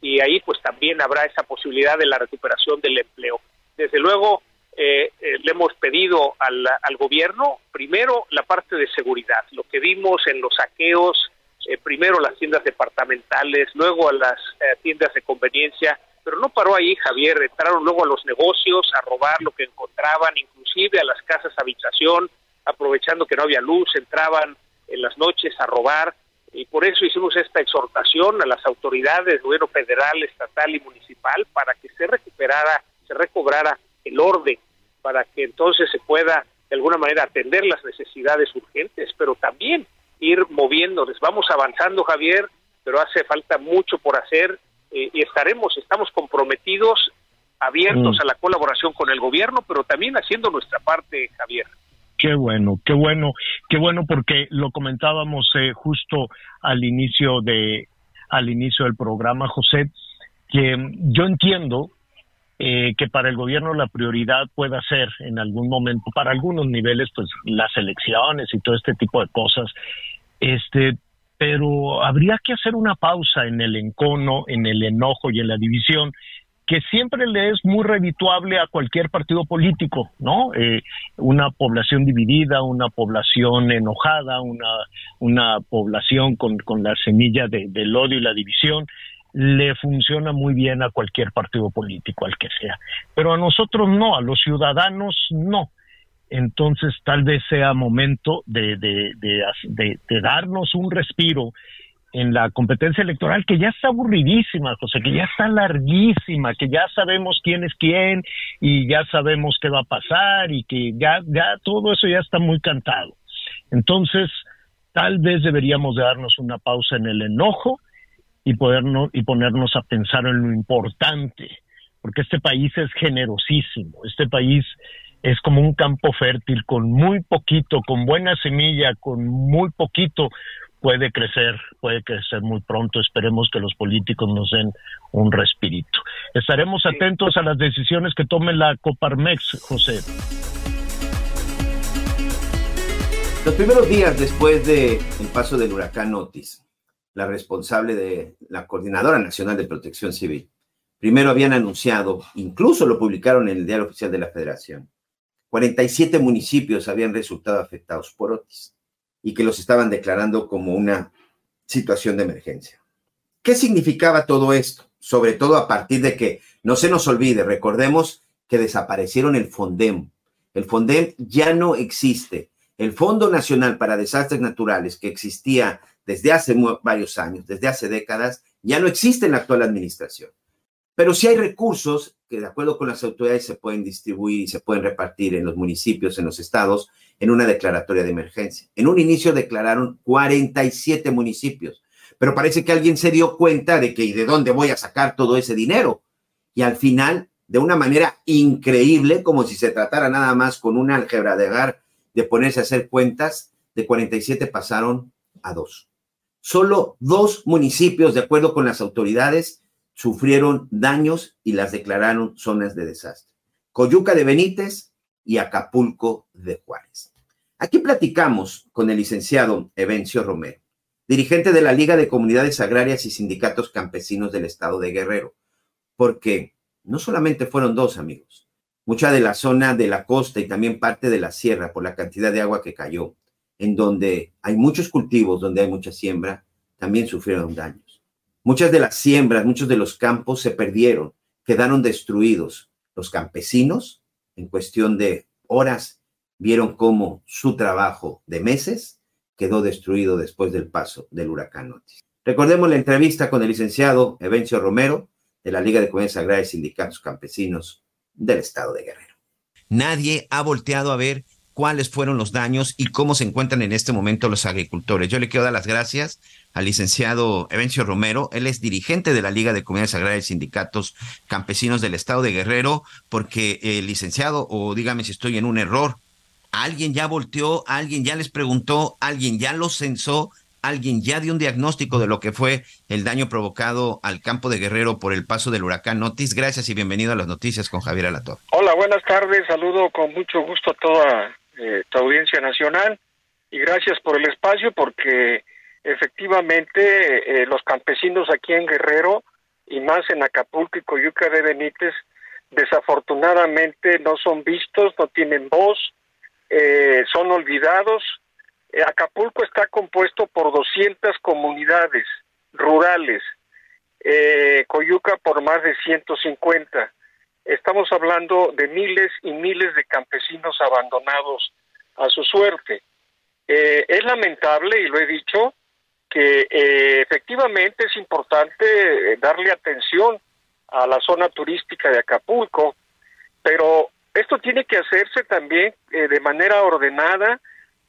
y ahí pues también habrá esa posibilidad de la recuperación del empleo. Desde luego eh, eh, le hemos pedido al, al, gobierno primero la parte de seguridad, lo que vimos en los saqueos, eh, primero las tiendas departamentales, luego a las tiendas de conveniencia, pero no paró ahí Javier, entraron luego a los negocios a robar lo que encontraban, inclusive a las casas habitación, aprovechando que no había luz, entraban en las noches a robar, y por eso hicimos esta exhortación a las autoridades, gobierno federal, estatal y municipal, para que se recuperara, se recobrara el orden, para que entonces se pueda de alguna manera atender las necesidades urgentes, pero también ir moviéndoles. Vamos avanzando, Javier, pero hace falta mucho por hacer eh, y estaremos, estamos comprometidos, abiertos mm. a la colaboración con el gobierno, pero también haciendo nuestra parte, Javier. Qué bueno, qué bueno, qué bueno porque lo comentábamos eh, justo al inicio de al inicio del programa, José, que yo entiendo eh, que para el gobierno la prioridad pueda ser en algún momento, para algunos niveles, pues las elecciones y todo este tipo de cosas, este, pero habría que hacer una pausa en el encono, en el enojo y en la división que siempre le es muy redituable a cualquier partido político, ¿no? Eh, una población dividida, una población enojada, una, una población con, con la semilla de, del odio y la división, le funciona muy bien a cualquier partido político, al que sea. Pero a nosotros no, a los ciudadanos no. Entonces tal vez sea momento de, de, de, de darnos un respiro en la competencia electoral que ya está aburridísima, José, que ya está larguísima, que ya sabemos quién es quién y ya sabemos qué va a pasar y que ya, ya todo eso ya está muy cantado. Entonces, tal vez deberíamos darnos una pausa en el enojo y podernos y ponernos a pensar en lo importante, porque este país es generosísimo, este país es como un campo fértil con muy poquito, con buena semilla, con muy poquito puede crecer, puede crecer muy pronto. Esperemos que los políticos nos den un respirito. Estaremos atentos a las decisiones que tome la Coparmex, José. Los primeros días después del paso del huracán Otis, la responsable de la Coordinadora Nacional de Protección Civil, primero habían anunciado, incluso lo publicaron en el Diario Oficial de la Federación, 47 municipios habían resultado afectados por Otis y que los estaban declarando como una situación de emergencia. ¿Qué significaba todo esto? Sobre todo a partir de que, no se nos olvide, recordemos que desaparecieron el FONDEM. El FONDEM ya no existe. El Fondo Nacional para Desastres Naturales, que existía desde hace varios años, desde hace décadas, ya no existe en la actual administración. Pero sí hay recursos que de acuerdo con las autoridades se pueden distribuir y se pueden repartir en los municipios, en los estados, en una declaratoria de emergencia. En un inicio declararon 47 municipios, pero parece que alguien se dio cuenta de que ¿y de dónde voy a sacar todo ese dinero? Y al final, de una manera increíble, como si se tratara nada más con una álgebra de agar, de ponerse a hacer cuentas, de 47 pasaron a dos. Solo dos municipios, de acuerdo con las autoridades, sufrieron daños y las declararon zonas de desastre. Coyuca de Benítez y Acapulco de Juárez. Aquí platicamos con el licenciado Evencio Romero, dirigente de la Liga de Comunidades Agrarias y Sindicatos Campesinos del Estado de Guerrero, porque no solamente fueron dos amigos, mucha de la zona de la costa y también parte de la sierra por la cantidad de agua que cayó, en donde hay muchos cultivos, donde hay mucha siembra, también sufrieron daños. Muchas de las siembras, muchos de los campos se perdieron, quedaron destruidos. Los campesinos, en cuestión de horas, vieron cómo su trabajo de meses quedó destruido después del paso del huracán Otis. Recordemos la entrevista con el licenciado Evencio Romero de la Liga de Comunidades Agrarias y Sindicatos Campesinos del Estado de Guerrero. Nadie ha volteado a ver cuáles fueron los daños y cómo se encuentran en este momento los agricultores. Yo le quiero dar las gracias al licenciado Evencio Romero. Él es dirigente de la Liga de Comunidades Agrarias y Sindicatos Campesinos del Estado de Guerrero, porque el licenciado, o dígame si estoy en un error, alguien ya volteó, alguien ya les preguntó, alguien ya los censó, alguien ya dio un diagnóstico de lo que fue el daño provocado al campo de Guerrero por el paso del huracán Otis. Gracias y bienvenido a las noticias con Javier Alator. Hola, buenas tardes. Saludo con mucho gusto a toda eh, tu audiencia nacional y gracias por el espacio porque efectivamente eh, los campesinos aquí en Guerrero y más en Acapulco y Coyuca de Benítez desafortunadamente no son vistos, no tienen voz, eh, son olvidados. Eh, Acapulco está compuesto por 200 comunidades rurales, eh, Coyuca por más de 150. Estamos hablando de miles y miles de campesinos abandonados a su suerte. es lamentable, y lo he dicho, que efectivamente es importante darle atención a la zona turística de Acapulco, pero esto tiene que hacerse también eh, de manera ordenada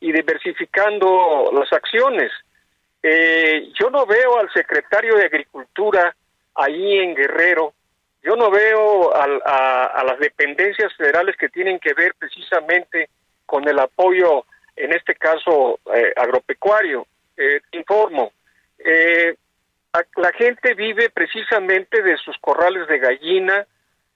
y diversificando las acciones. Eh, yo no veo al secretario de Agricultura ahí en Guerrero, yo no veo a, las dependencias federales que tienen que ver precisamente con el apoyo, en este caso eh, agropecuario. te informo, la gente vive precisamente de sus corrales de gallina,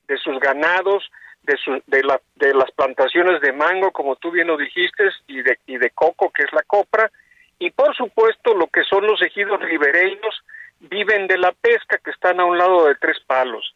de sus ganados, de, de, la, de las plantaciones de mango, como tú bien lo dijiste, y de, y de coco, que es la copra, y por supuesto lo que son los ejidos ribereños viven de la pesca, que están a un lado de tres palos.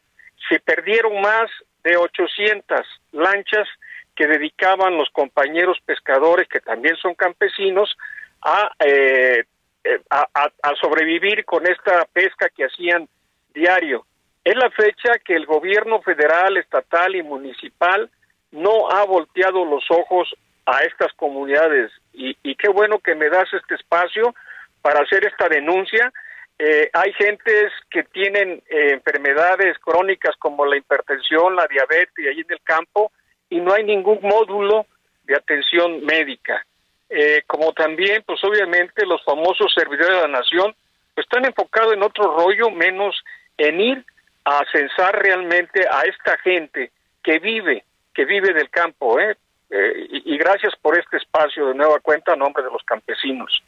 Se perdieron más de 800 lanchas que dedicaban los compañeros pescadores, que también son campesinos, a, eh, eh, a sobrevivir con esta pesca que hacían diario. Es la fecha que el gobierno federal, estatal y municipal no ha volteado los ojos a estas comunidades y, qué bueno que me das este espacio para hacer esta denuncia. Eh, hay gentes que tienen eh, enfermedades crónicas como la hipertensión, la diabetes ahí en el campo y no hay ningún módulo de atención médica. Eh, como también, pues obviamente los famosos servidores de la nación pues, están enfocados en otro rollo menos en ir a censar realmente a esta gente que vive, que vive del campo, ¿eh? eh y, gracias por este espacio de nueva cuenta a nombre de los campesinos.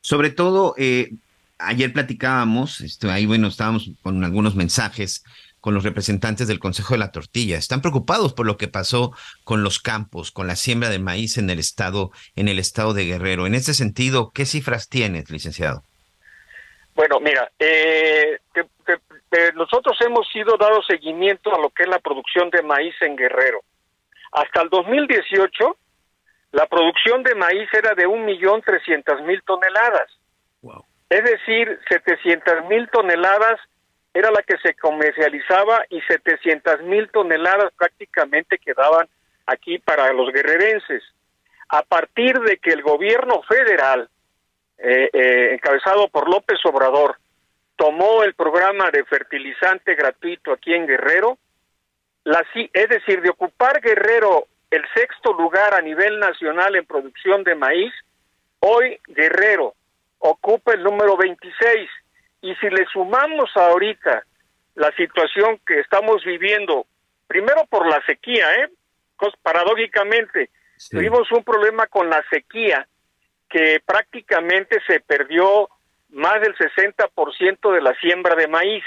Sobre todo, eh, ayer platicábamos, esto, ahí bueno, estábamos con algunos mensajes con los representantes del Consejo de la Tortilla. Están preocupados por lo que pasó con los campos, con la siembra de maíz en el estado, en el estado de Guerrero. En ese sentido, ¿qué cifras tienes, licenciado? Bueno, mira, eh, eh, nosotros hemos sido dado seguimiento a lo que es la producción de maíz en Guerrero. Hasta el 2018, la producción de maíz era de un millón trescientas mil toneladas. Es decir, setecientas mil toneladas era la que se comercializaba y setecientas mil toneladas prácticamente quedaban aquí para los guerrerenses. A partir de que el gobierno federal, eh, eh, encabezado por López Obrador, tomó el programa de fertilizante gratuito aquí en Guerrero, la, es decir, de ocupar Guerrero el sexto lugar a nivel nacional en producción de maíz, hoy Guerrero ocupa el número 26. Y si le sumamos ahorita la situación que estamos viviendo, primero por la sequía, ¿eh? paradójicamente, tuvimos un problema con la sequía que prácticamente se perdió más del 60% de la siembra de maíz.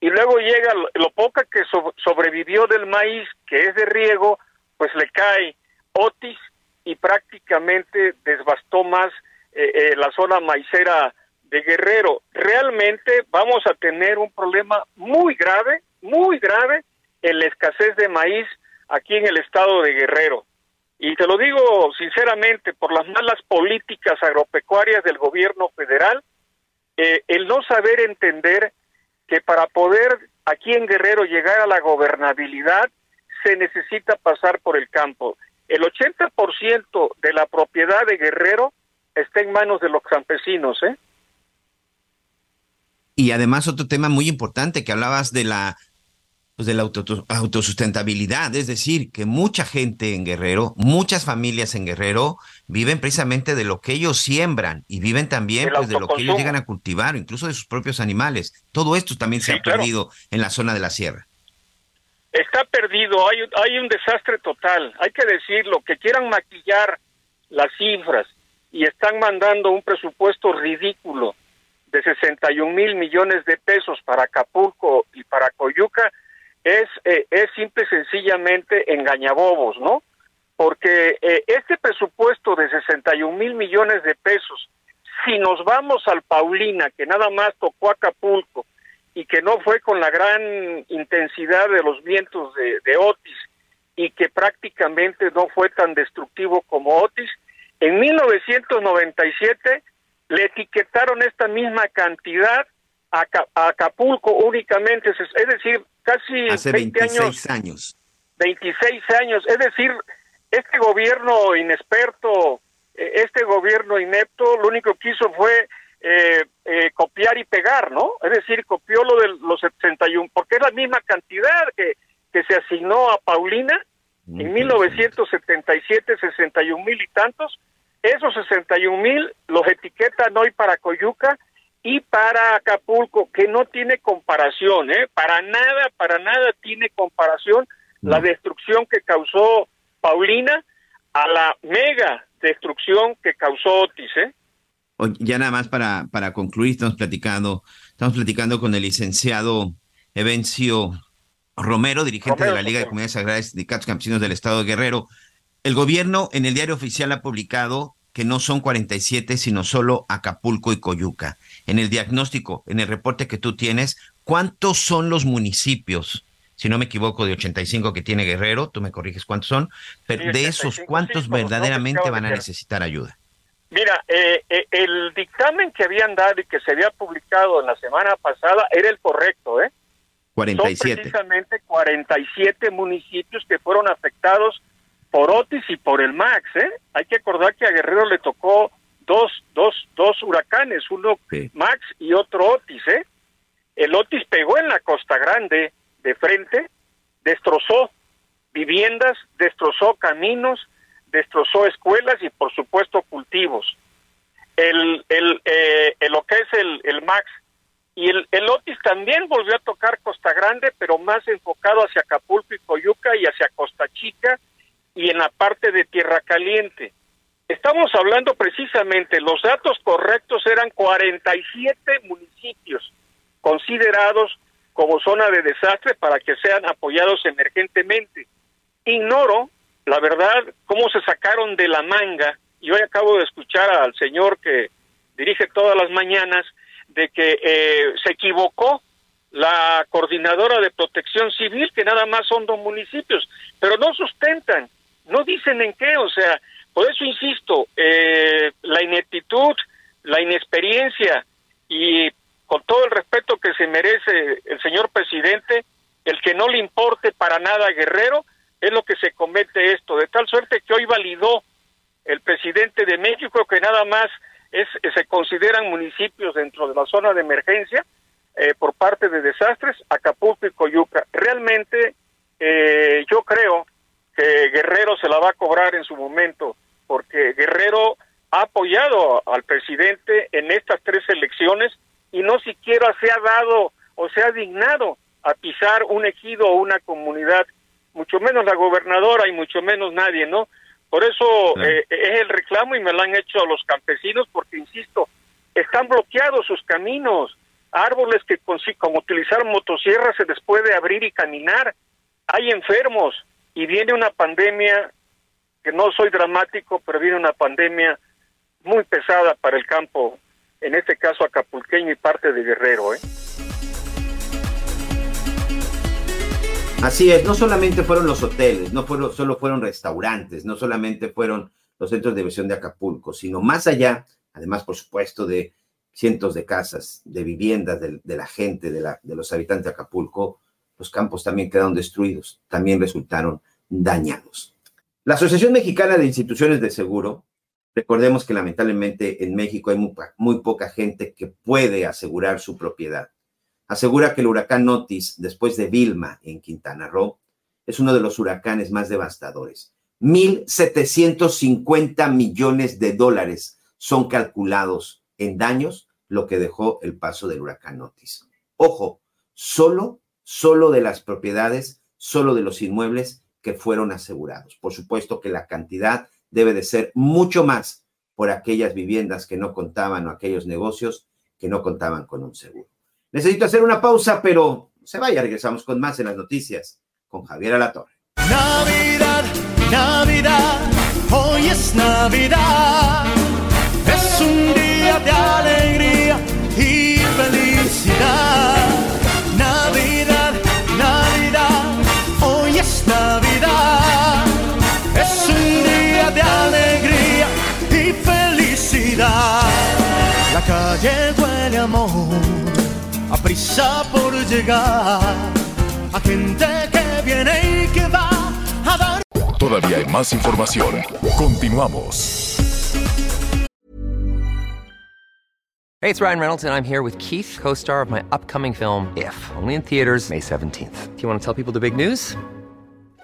Y luego llega lo, poca que sobrevivió del maíz, que es de riego, pues le cae Otis y prácticamente desbastó más eh, eh, la zona maicera de Guerrero. Realmente vamos a tener un problema muy grave, muy grave en la escasez de maíz aquí en el estado de Guerrero. Y te lo digo sinceramente, por las malas políticas agropecuarias del gobierno federal, eh, el no saber entender que para poder aquí en Guerrero llegar a la gobernabilidad se necesita pasar por el campo. El 80% de la propiedad de Guerrero está en manos de los campesinos, ¿eh? Y además otro tema muy importante que hablabas de la pues de la autosustentabilidad, es decir, que mucha gente en Guerrero, muchas familias en Guerrero viven precisamente de lo que ellos siembran y viven también pues de lo que ellos llegan a cultivar, incluso de sus propios animales. Todo esto también se ha perdido en la zona de la sierra. Está perdido, hay, hay un desastre total, hay que decirlo, que quieran maquillar las cifras y están mandando un presupuesto ridículo de 61 mil millones de pesos para Acapulco y para Coyuca, es, eh, es simple y sencillamente engañabobos, ¿no? Porque eh, este presupuesto de 61 mil millones de pesos, si nos vamos al Paulina, que nada más tocó Acapulco y que no fue con la gran intensidad de los vientos de, de Otis y que prácticamente no fue tan destructivo como Otis, en 1997 le etiquetaron esta misma cantidad a, Acapulco únicamente, es decir, casi Hace 20 26 años. 26 años, es decir, este gobierno inexperto, eh, este gobierno inepto, lo único que hizo fue eh, eh, copiar y pegar, ¿no? Es decir, copió lo de los 71, porque es la misma cantidad que, que se asignó a Paulina en 1977, 61 mil y tantos. Esos 61 mil los etiquetan hoy para Coyuca y para Acapulco, que no tiene comparación, ¿eh? Para nada, para nada tiene comparación la destrucción que causó Paulina a la mega destrucción que causó Otis, ¿eh? Ya nada más para, para concluir, estamos platicando, estamos platicando con el licenciado Evencio Romero, dirigente de la Liga de Comunidades Agrarias y Sindicatos Campesinos del Estado de Guerrero. El gobierno en el diario oficial ha publicado que no son 47, sino solo Acapulco y Coyuca en el diagnóstico, en el reporte que tú tienes, ¿cuántos son los municipios? Si no me equivoco, de 85 que tiene Guerrero, tú me corriges cuántos son, pero de esos, ¿cuántos verdaderamente van a necesitar ayuda? Mira, eh, eh, el dictamen que habían dado y que se había publicado en la semana pasada era el correcto, ¿eh? 47. Son precisamente 47 municipios que fueron afectados por Otis y por el Max, ¿eh? Hay que acordar que a Guerrero le tocó dos, dos, dos huracanes, uno Max y otro Otis, ¿eh? El Otis pegó en la Costa Grande de frente, destrozó viviendas, destrozó caminos, destrozó escuelas y por supuesto cultivos. El, el, eh, lo que es el, el Max y el, el Otis también volvió a tocar Costa Grande, pero más enfocado hacia Acapulco y Coyuca y hacia Costa Chica y en la parte de Tierra Caliente. Estamos hablando precisamente, los datos correctos eran 47 municipios considerados como zona de desastre para que sean apoyados emergentemente. Ignoro, la verdad, cómo se sacaron de la manga, y hoy acabo de escuchar al señor que dirige todas las mañanas, de que eh, se equivocó la coordinadora de protección civil, que nada más son dos municipios, pero no sustentan, no dicen en qué, o sea, por eso insisto, eh, la ineptitud, la inexperiencia y con todo el respeto que se merece el señor presidente, el que no le importe para nada a Guerrero, es lo que se comete esto, de tal suerte que hoy validó el presidente de México que nada más es, se consideran municipios dentro de la zona de emergencia eh, por parte de desastres, Acapulco y Coyuca. Realmente eh, yo creo que Guerrero se la va a cobrar en su momento, porque Guerrero ha apoyado al presidente en estas tres elecciones y no siquiera se ha dado o se ha dignado a pisar un ejido o una comunidad, mucho menos la gobernadora y mucho menos nadie, ¿no? Por eso eh, es el reclamo y me lo han hecho los campesinos porque, insisto, están bloqueados sus caminos, árboles que como utilizar motosierras se les puede abrir y caminar, hay enfermos, y viene una pandemia, que no soy dramático, pero viene una pandemia muy pesada para el campo, en este caso acapulqueño y parte de Guerrero. ¿eh? Así es, no solamente fueron los hoteles, no fueron, solo fueron restaurantes, no solamente fueron los centros de diversión de Acapulco, sino más allá, además, por supuesto, de cientos de casas, de viviendas de, de la gente, de, la, de los habitantes de Acapulco, los campos también quedaron destruidos, también resultaron dañados. La Asociación Mexicana de Instituciones de Seguro, recordemos que lamentablemente en México hay muy, poca gente que puede asegurar su propiedad. asegura que el huracán Otis, después de Vilma en Quintana Roo, es uno de los huracanes más devastadores. 1.750 millones de dólares son calculados en daños lo que dejó el paso del huracán Otis. Ojo, solo, solo de las propiedades, solo de los inmuebles que fueron asegurados. Por supuesto que la cantidad debe de ser mucho más por aquellas viviendas que no contaban o aquellos negocios que no contaban con un seguro. Necesito hacer una pausa, pero se vaya, regresamos con más en las noticias con Javier Alatorre. Navidad, Navidad, hoy es Navidad. Es un día de alegría y felicidad. La calle huele a amor, a prisa por llegar, a gente que viene y que va a dar. Todavía hay más información. Continuamos. Hey, it's Ryan Reynolds, and I'm here with Keith, co star of my upcoming film, If, only in theaters, May 17th. Do you want to tell people the big news?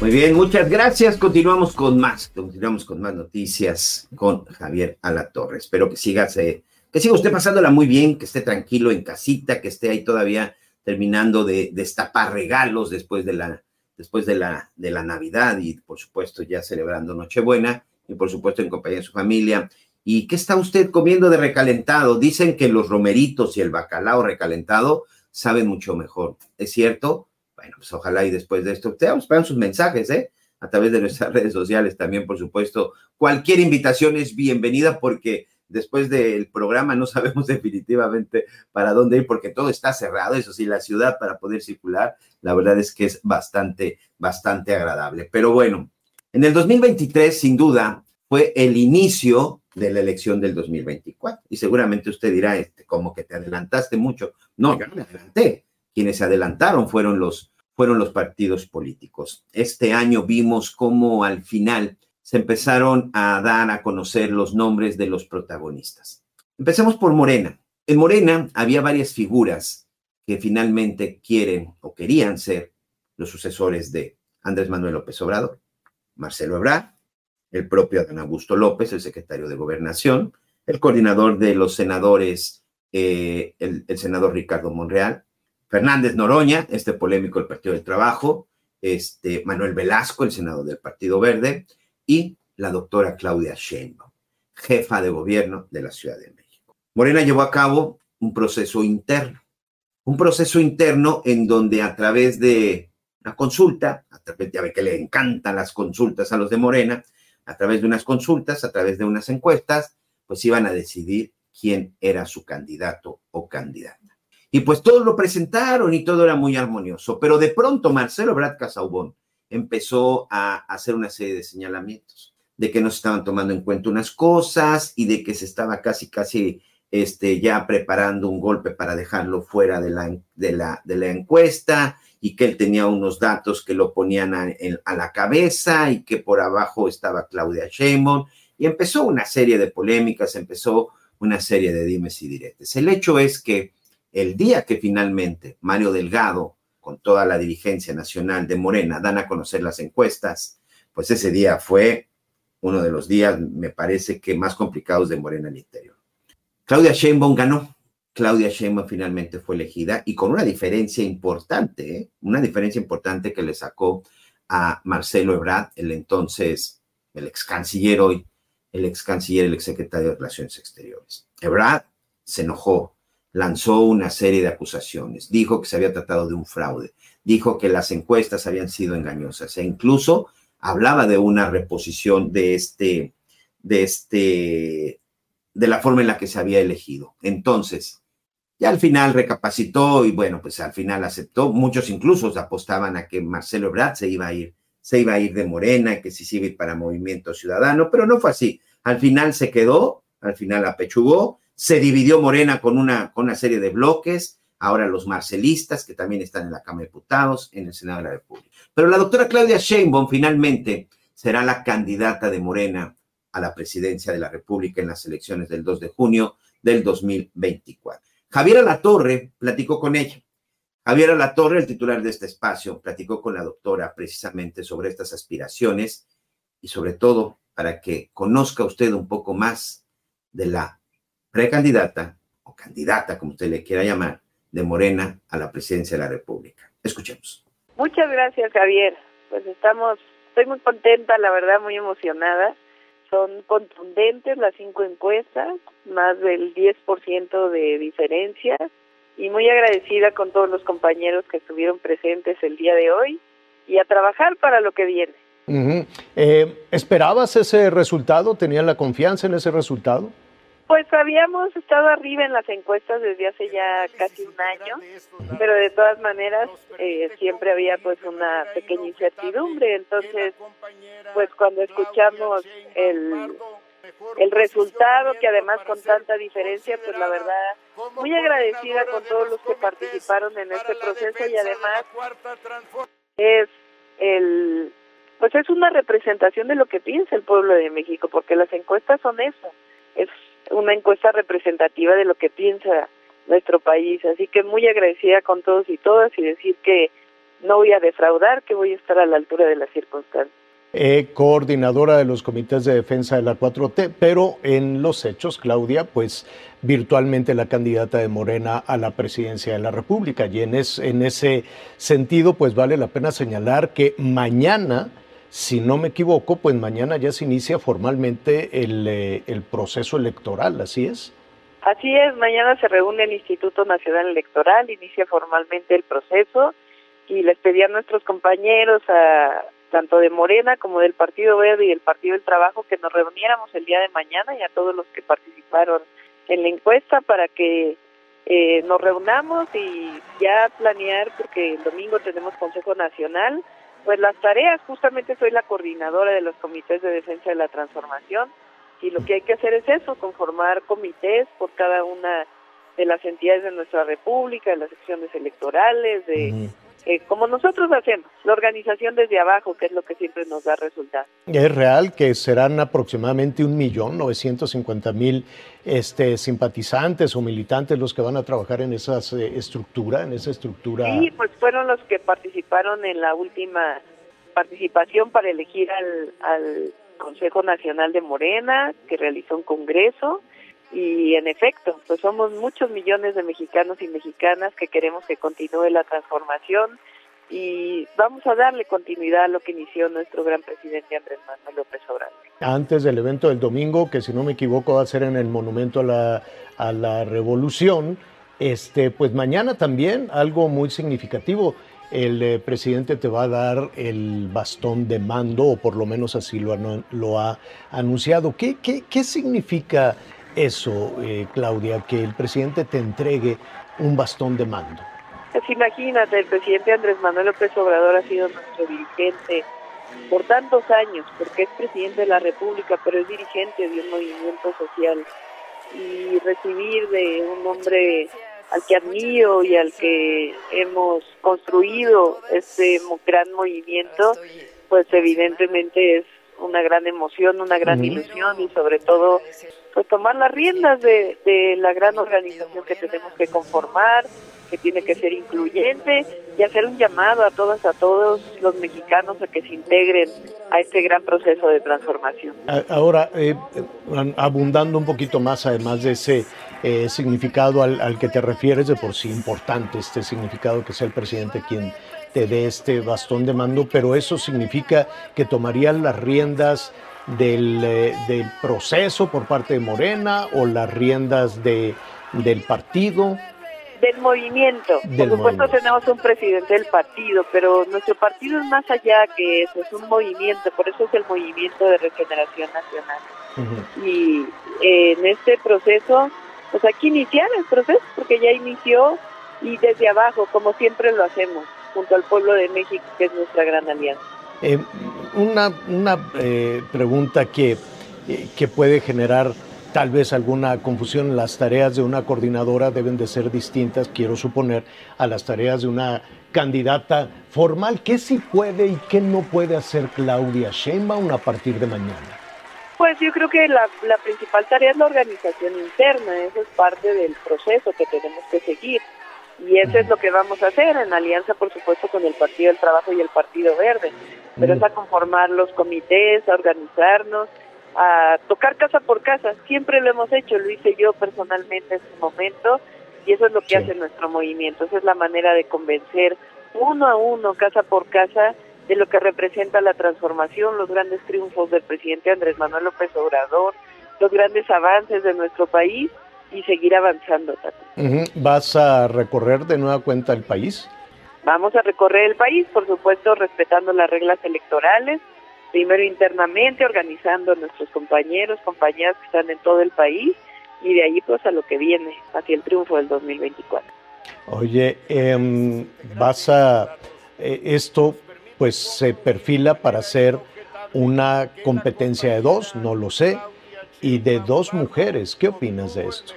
Muy bien, muchas gracias. Continuamos con más, continuamos con más noticias con Javier Alatorre. Espero que siga, se- que siga usted pasándola muy bien, que esté tranquilo en casita, que esté ahí todavía terminando de destapar regalos después de la, después de la, de la Navidad y por supuesto ya celebrando Nochebuena y por supuesto en compañía de su familia. ¿Y qué está usted comiendo de recalentado? Dicen que los romeritos y el bacalao recalentado saben mucho mejor. ¿Es cierto? Bueno, pues ojalá y después de esto, te vamos esperando sus mensajes, ¿eh? A través de nuestras redes sociales también, por supuesto. Cualquier invitación es bienvenida porque después del programa no sabemos definitivamente para dónde ir porque todo está cerrado, eso sí, la ciudad para poder circular, la verdad es que es bastante, bastante agradable. Pero bueno, en el 2023, sin duda, fue el inicio de la elección del 2024. Y seguramente usted dirá, este, como que te adelantaste mucho. No, yo no me adelanté. Quienes se adelantaron fueron los, fueron los partidos políticos. Este año vimos cómo al final se empezaron a dar a conocer los nombres de los protagonistas. Empecemos por Morena. En Morena había varias figuras que finalmente quieren o querían ser los sucesores de Andrés Manuel López Obrador, Marcelo Ebrard, el propio Adán Augusto López, el secretario de Gobernación, el coordinador de los senadores, eh, el, el senador Ricardo Monreal, Fernández Noroña, este polémico del Partido del Trabajo, este, Manuel Velasco, el senador del Partido Verde, y la doctora Claudia Sheinbaum, jefa de gobierno de la Ciudad de México. Morena llevó a cabo un proceso interno, un proceso interno en donde a través de una consulta, a través, ve que le encantan las consultas a los de Morena, a través de unas consultas, a través de unas encuestas, pues iban a decidir quién era su candidato o candidata. Y pues todos lo presentaron y todo era muy armonioso, pero de pronto Marcelo Brad Casaubon empezó a hacer una serie de señalamientos de que no se estaban tomando en cuenta unas cosas y de que se estaba casi, casi este, ya preparando un golpe para dejarlo fuera de la, de la, de la encuesta y que él tenía unos datos que lo ponían a, a la cabeza y que por abajo estaba Claudia Sheinbaum y empezó una serie de polémicas, empezó una serie de dimes y diretes. El hecho es que el día que finalmente Mario Delgado, con toda la dirigencia nacional de Morena, dan a conocer las encuestas, pues ese día fue uno de los días, me parece que más complicados de Morena al interior. Claudia Sheinbaum ganó. Claudia Sheinbaum finalmente fue elegida y con una diferencia importante, ¿eh? una diferencia importante que le sacó a Marcelo Ebrard, el entonces, el ex canciller hoy, el ex canciller, el ex secretario de Relaciones Exteriores. Ebrard se enojó, lanzó una serie de acusaciones, dijo que se había tratado de un fraude, dijo que las encuestas habían sido engañosas e incluso hablaba de una reposición de este, de este, de la forma en la que se había elegido. Entonces, Ya al final recapacitó y bueno, pues al final aceptó. Muchos incluso apostaban a que Marcelo Ebrard se iba a ir, se iba a ir de Morena, que si se iba a ir para Movimiento Ciudadano, pero no fue así. Al final se quedó, al final apechugó, se dividió Morena con una, con una serie de bloques, ahora los marcelistas, que también están en la Cámara de Diputados, en el Senado de la República. Pero la doctora Claudia Sheinbaum finalmente será la candidata de Morena a la presidencia de la República en las elecciones del 2 de junio del 2024. Javier Alatorre platicó con ella. Javier Alatorre, el titular de este espacio, platicó con la doctora precisamente sobre estas aspiraciones y sobre todo para que conozca usted un poco más de la precandidata o candidata, como usted le quiera llamar, de Morena a la presidencia de la República. Escuchemos. Muchas gracias, Javier. Pues estamos, estoy muy contenta, la verdad, muy emocionada son contundentes las cinco encuestas, más del 10% de diferencia y muy agradecida con todos los compañeros que estuvieron presentes el día de hoy y a trabajar para lo que viene. Eh, ¿Esperabas ese resultado? ¿Tenían la confianza en ese resultado? Pues habíamos estado arriba en las encuestas desde hace ya casi un año, pero de todas maneras eh, siempre había pues una pequeña incertidumbre. Entonces, pues cuando escuchamos el, el resultado, que además con tanta diferencia, pues la verdad, muy agradecida con todos los que participaron en este proceso y además es el pues es una representación de lo que piensa el pueblo de México, porque las encuestas son eso, es una encuesta representativa de lo que piensa nuestro país. Así que muy agradecida con todos y todas y decir que no voy a defraudar, que voy a estar a la altura de las circunstancias. Eh, coordinadora de los comités de defensa de la 4T, pero en los hechos, Claudia, pues virtualmente la candidata de Morena a la presidencia de la República. Y en, en ese sentido, pues vale la pena señalar que mañana si no me equivoco, pues mañana ya se inicia formalmente el, eh, el proceso electoral, ¿así es? Así es, mañana se reúne el Instituto Nacional Electoral, inicia formalmente el proceso y les pedí a nuestros compañeros, a, tanto de Morena como del Partido Verde y el Partido del Trabajo, que nos reuniéramos el día de mañana y a todos los que participaron en la encuesta para que eh, nos reunamos y ya planear, porque el domingo tenemos Consejo Nacional, pues las tareas, justamente soy la coordinadora de los comités de defensa de la transformación y lo que hay que hacer es eso, conformar comités por cada una de las entidades de nuestra república, de las secciones electorales, de eh, como nosotros hacemos, la organización desde abajo, que es lo que siempre nos da resultados. Es real que serán aproximadamente un millón novecientos cincuenta mil este, simpatizantes o militantes los que van a trabajar en esa eh, estructura, en esa estructura. Sí, pues fueron los que participaron en la última participación para elegir al, al Consejo Nacional de Morena, que realizó un congreso y en efecto, pues somos muchos millones de mexicanos y mexicanas que queremos que continúe la transformación y vamos a darle continuidad a lo que inició nuestro gran presidente Andrés Manuel López Obrador. Antes del evento del domingo, que si no me equivoco va a ser en el Monumento a la, a la Revolución, este, pues mañana también algo muy significativo. El eh, presidente te va a dar el bastón de mando, o por lo menos así lo, lo ha anunciado. ¿Qué, qué, qué significa eso, eh, Claudia, que el presidente te entregue un bastón de mando? Pues imagínate, el presidente Andrés Manuel López Obrador ha sido nuestro dirigente por tantos años, porque es presidente de la República, pero es dirigente de un movimiento social. Y recibir de un hombre al que admiro y al que hemos construido este gran movimiento, pues evidentemente es una gran emoción, una gran ilusión y sobre todo pues tomar las riendas de, de la gran organización que tenemos que conformar, que tiene que ser incluyente y hacer un llamado a todas, a todos los mexicanos a que se integren a este gran proceso de transformación. Ahora, eh, abundando un poquito más, además de ese eh, significado al, al, que te refieres, de por sí importante este significado que sea el presidente quien te dé este bastón de mando, pero eso significa que tomarían las riendas del, eh, del, proceso por parte de Morena o las riendas de, del partido? Del movimiento. por supuesto tenemos un presidente del partido, pero nuestro partido es más allá que eso, es un movimiento, por eso es el movimiento de regeneración nacional. Y eh, en este proceso pues aquí iniciar el proceso, porque ya inició y desde abajo, como siempre lo hacemos, junto al pueblo de México, que es nuestra gran alianza. Eh, una una eh, pregunta que, eh, que puede generar tal vez alguna confusión. Las tareas de una coordinadora deben de ser distintas, quiero suponer, a las tareas de una candidata formal. ¿Qué sí puede y qué no puede hacer Claudia Sheinbaum a partir de mañana? Pues yo creo que la, la principal tarea es la organización interna, eso es parte del proceso que tenemos que seguir. Y eso es lo que vamos a hacer en alianza, por supuesto, con el Partido del Trabajo y el Partido Verde. Pero es a conformar los comités, a organizarnos, a tocar casa por casa. Siempre lo hemos hecho, lo hice yo personalmente en su momento y eso es lo que hace nuestro movimiento. Esa es la manera de convencer uno a uno, casa por casa, de lo que representa la transformación, los grandes triunfos del presidente Andrés Manuel López Obrador, los grandes avances de nuestro país y seguir avanzando. Ujú. ¿Vas a recorrer de nueva cuenta el país? Vamos a recorrer el país, por supuesto, respetando las reglas electorales, primero internamente, organizando a nuestros compañeros, compañeras que están en todo el país, y de ahí pues a lo que viene, hacia el triunfo del 2024. Oye, em, vas a eh, esto pues se perfila para ser una competencia de dos, no lo sé, y de dos mujeres. ¿Qué opinas de esto?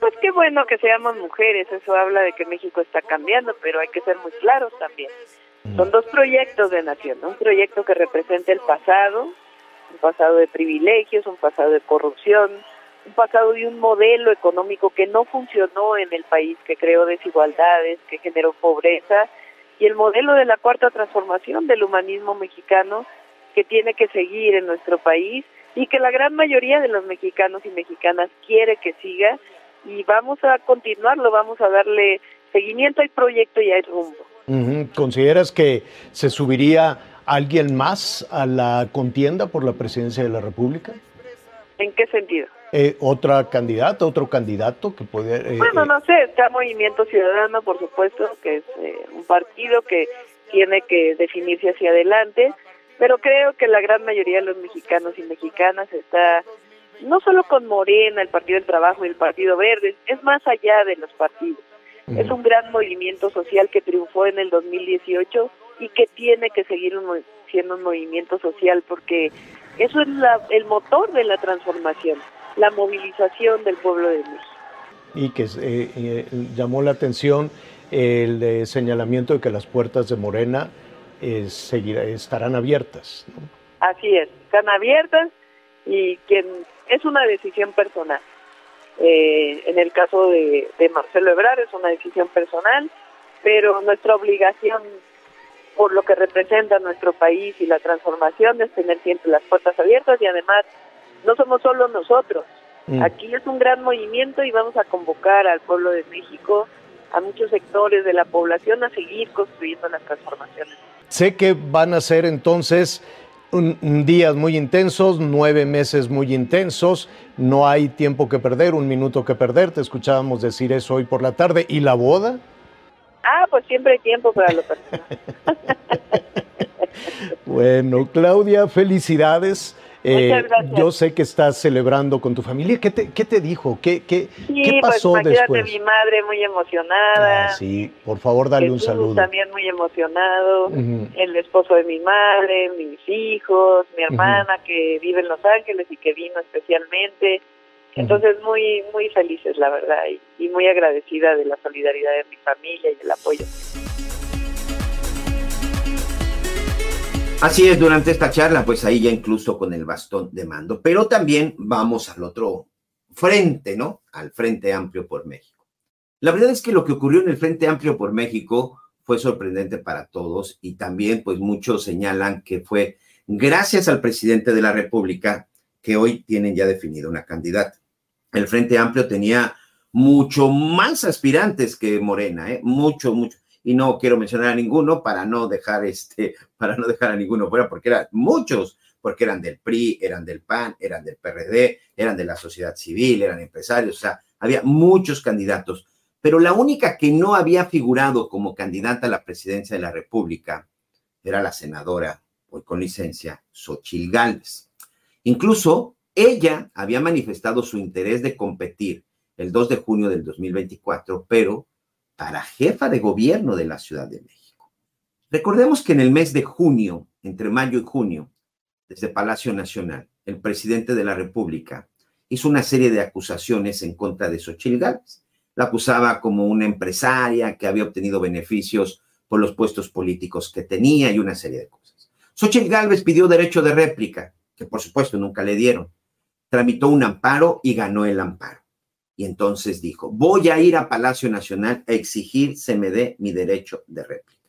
Pues qué bueno que seamos mujeres, eso habla de que México está cambiando, pero hay que ser muy claros también. Son dos proyectos de nación, ¿no? un proyecto que representa el pasado, un pasado de privilegios, un pasado de corrupción, un pasado de un modelo económico que no funcionó en el país, que creó desigualdades, que generó pobreza, y el modelo de la cuarta transformación del humanismo mexicano que tiene que seguir en nuestro país y que la gran mayoría de los mexicanos y mexicanas quiere que siga y vamos a continuarlo, vamos a darle seguimiento al proyecto y al rumbo. ¿Consideras que se subiría alguien más a la contienda por la presidencia de la República? ¿En qué sentido? Eh, ¿Otra candidata, otro candidato que puede... eh, Bueno, eh, no sé, está Movimiento Ciudadano, por supuesto, que es eh, un partido que tiene que definirse hacia adelante, pero creo que la gran mayoría de los mexicanos y mexicanas está no solo con Morena, el Partido del Trabajo y el Partido Verde, es más allá de los partidos. Es un gran movimiento social que triunfó en el 2018 y que tiene que seguir un siendo un movimiento social porque eso es la- el motor de la transformación, la movilización del pueblo de México. y que eh, eh, llamó la atención el eh, señalamiento de que las puertas de Morena eh, seguirá- estarán abiertas. ¿no? Así es, están abiertas y quien es una decisión personal. Eh, en el caso de, de Marcelo Ebrard es una decisión personal, pero nuestra obligación por lo que representa nuestro país y la transformación es tener siempre las puertas abiertas y además no somos solo nosotros. Mm. Aquí es un gran movimiento y vamos a convocar al pueblo de México, a muchos sectores de la población a seguir construyendo las transformaciones. Sé que van a ser entonces un- días muy intensos, nueve meses muy intensos, no hay tiempo que perder, un minuto que perder, te escuchábamos decir eso hoy por la tarde. ¿Y la boda? Ah, pues siempre hay tiempo para lo personal. Bueno, Claudia, felicidades. Eh, yo sé que estás celebrando con tu familia. ¿Qué te, qué te dijo? ¿Qué, qué, Sí, qué pasó pues después? mi madre muy emocionada. Ah, sí, por favor, dale un saludo. también muy emocionado. El esposo de mi madre, mis hijos, mi hermana que vive en Los Ángeles y que vino especialmente. Entonces muy muy felices la verdad y, y muy agradecida de la solidaridad de mi familia y del apoyo. Así es, durante esta charla, pues ahí ya incluso con el bastón de mando, pero también vamos al otro frente, ¿no? Al Frente Amplio por México. La verdad es que lo que ocurrió en el Frente Amplio por México fue sorprendente para todos y también pues muchos señalan que fue gracias al presidente de la República que hoy tienen ya definida una candidata. El Frente Amplio tenía mucho más aspirantes que Morena, ¿eh? mucho, mucho. Y no quiero mencionar a ninguno para no dejar este, para no dejar a ninguno fuera, porque eran muchos, porque eran del PRI, eran del PAN, eran del PRD, eran de la sociedad civil, eran empresarios, o sea, había muchos candidatos. Pero la única que no había figurado como candidata a la presidencia de la República era la senadora, hoy con licencia, Xochil Gálvez. Incluso ella había manifestado su interés de competir el 2 de junio del 2024, pero para jefa de gobierno de la Ciudad de México. Recordemos que en el mes de junio, entre mayo y junio, desde Palacio Nacional, el presidente de la República hizo una serie de acusaciones en contra de Xochitl Gálvez. La acusaba como una empresaria que había obtenido beneficios por los puestos políticos que tenía y una serie de cosas. Xochitl Gálvez pidió derecho de réplica, que por supuesto nunca le dieron. Tramitó un amparo y ganó el amparo. Y entonces dijo, voy a ir a Palacio Nacional a exigir se me dé mi derecho de réplica.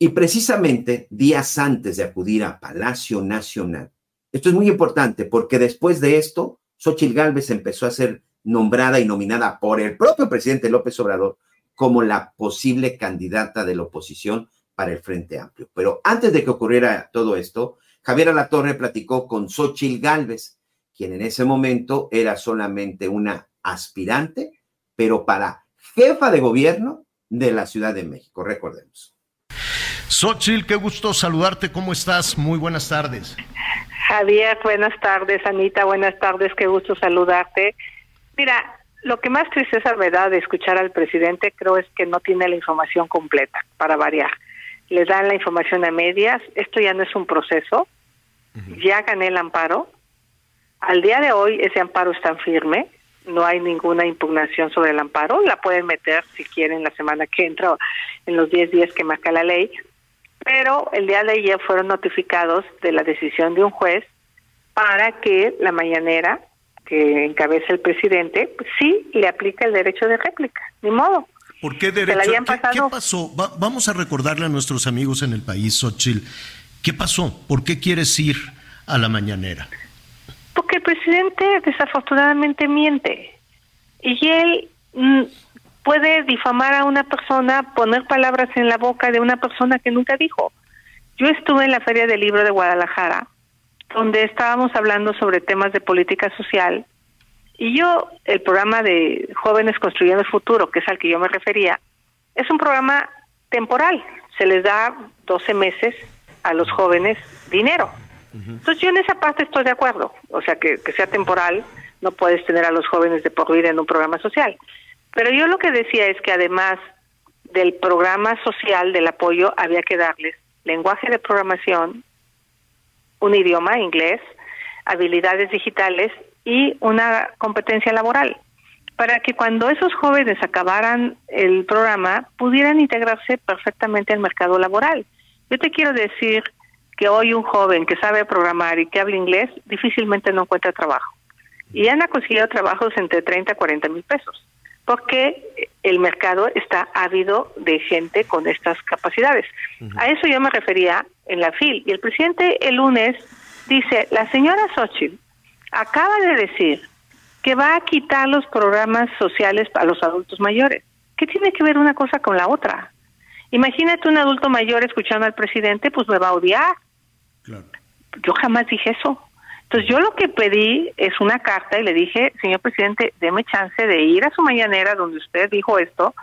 Y precisamente días antes de acudir a Palacio Nacional, esto es muy importante porque después de esto, Xochitl Gálvez empezó a ser nombrada y nominada por el propio presidente López Obrador como la posible candidata de la oposición para el Frente Amplio. Pero antes de que ocurriera todo esto, Javier Alatorre platicó con Xochitl Gálvez, quien en ese momento era solamente una aspirante, pero para jefa de gobierno de la Ciudad de México, recordemos. Xochitl, qué gusto saludarte, ¿cómo estás? Muy buenas tardes. Javier, buenas tardes, Anita, buenas tardes, qué gusto saludarte. Mira, lo que más tristeza me da de escuchar al presidente creo es que no tiene la información completa, para variar. Le dan la información a medias, esto ya no es un proceso, ya gané el amparo, al día de hoy ese amparo está firme, no hay ninguna impugnación sobre el amparo, la pueden meter si quieren la semana que entra, en los 10 días que marca la ley, pero el día de ayer fueron notificados de la decisión de un juez para que la mañanera que encabeza el presidente pues, sí le aplica el derecho de réplica, ni modo. ¿Por qué derecho? ¿Qué, ¿Qué, pasó? vamos a recordarle a nuestros amigos en el país, Xochitl, ¿qué pasó? ¿Por qué quieres ir a la mañanera? Porque el presidente desafortunadamente miente. Y él mm, puede difamar a una persona, poner palabras en la boca de una persona que nunca dijo. Yo estuve en la Feria del Libro de Guadalajara, donde estábamos hablando sobre temas de política social, y yo, el programa de Jóvenes Construyendo el Futuro, que es al que yo me refería, es un programa temporal, se les da 12 meses a los jóvenes dinero entonces yo en esa parte estoy de acuerdo, o sea, que, sea temporal, no puedes tener a los jóvenes de por vida en un programa social. Pero yo lo que decía es que además del programa social del apoyo había que darles lenguaje de programación, un idioma, inglés, habilidades digitales y una competencia laboral, para que cuando esos jóvenes acabaran el programa pudieran integrarse perfectamente al mercado laboral. Yo te quiero decir que hoy un joven que sabe programar y que habla inglés difícilmente no encuentra trabajo. Y han conseguido trabajos entre 30 a 40 mil pesos, porque el mercado está ávido de gente con estas capacidades. A eso yo me refería en la FIL. Y el presidente el lunes dice, la señora Xochitl acaba de decir que va a quitar los programas sociales a los adultos mayores. ¿Qué tiene que ver una cosa con la otra? Imagínate un adulto mayor escuchando al presidente, pues me va a odiar. Yo jamás dije eso. Entonces yo lo que pedí es una carta y le dije, señor presidente, deme chance de ir a su mañanera donde usted dijo esto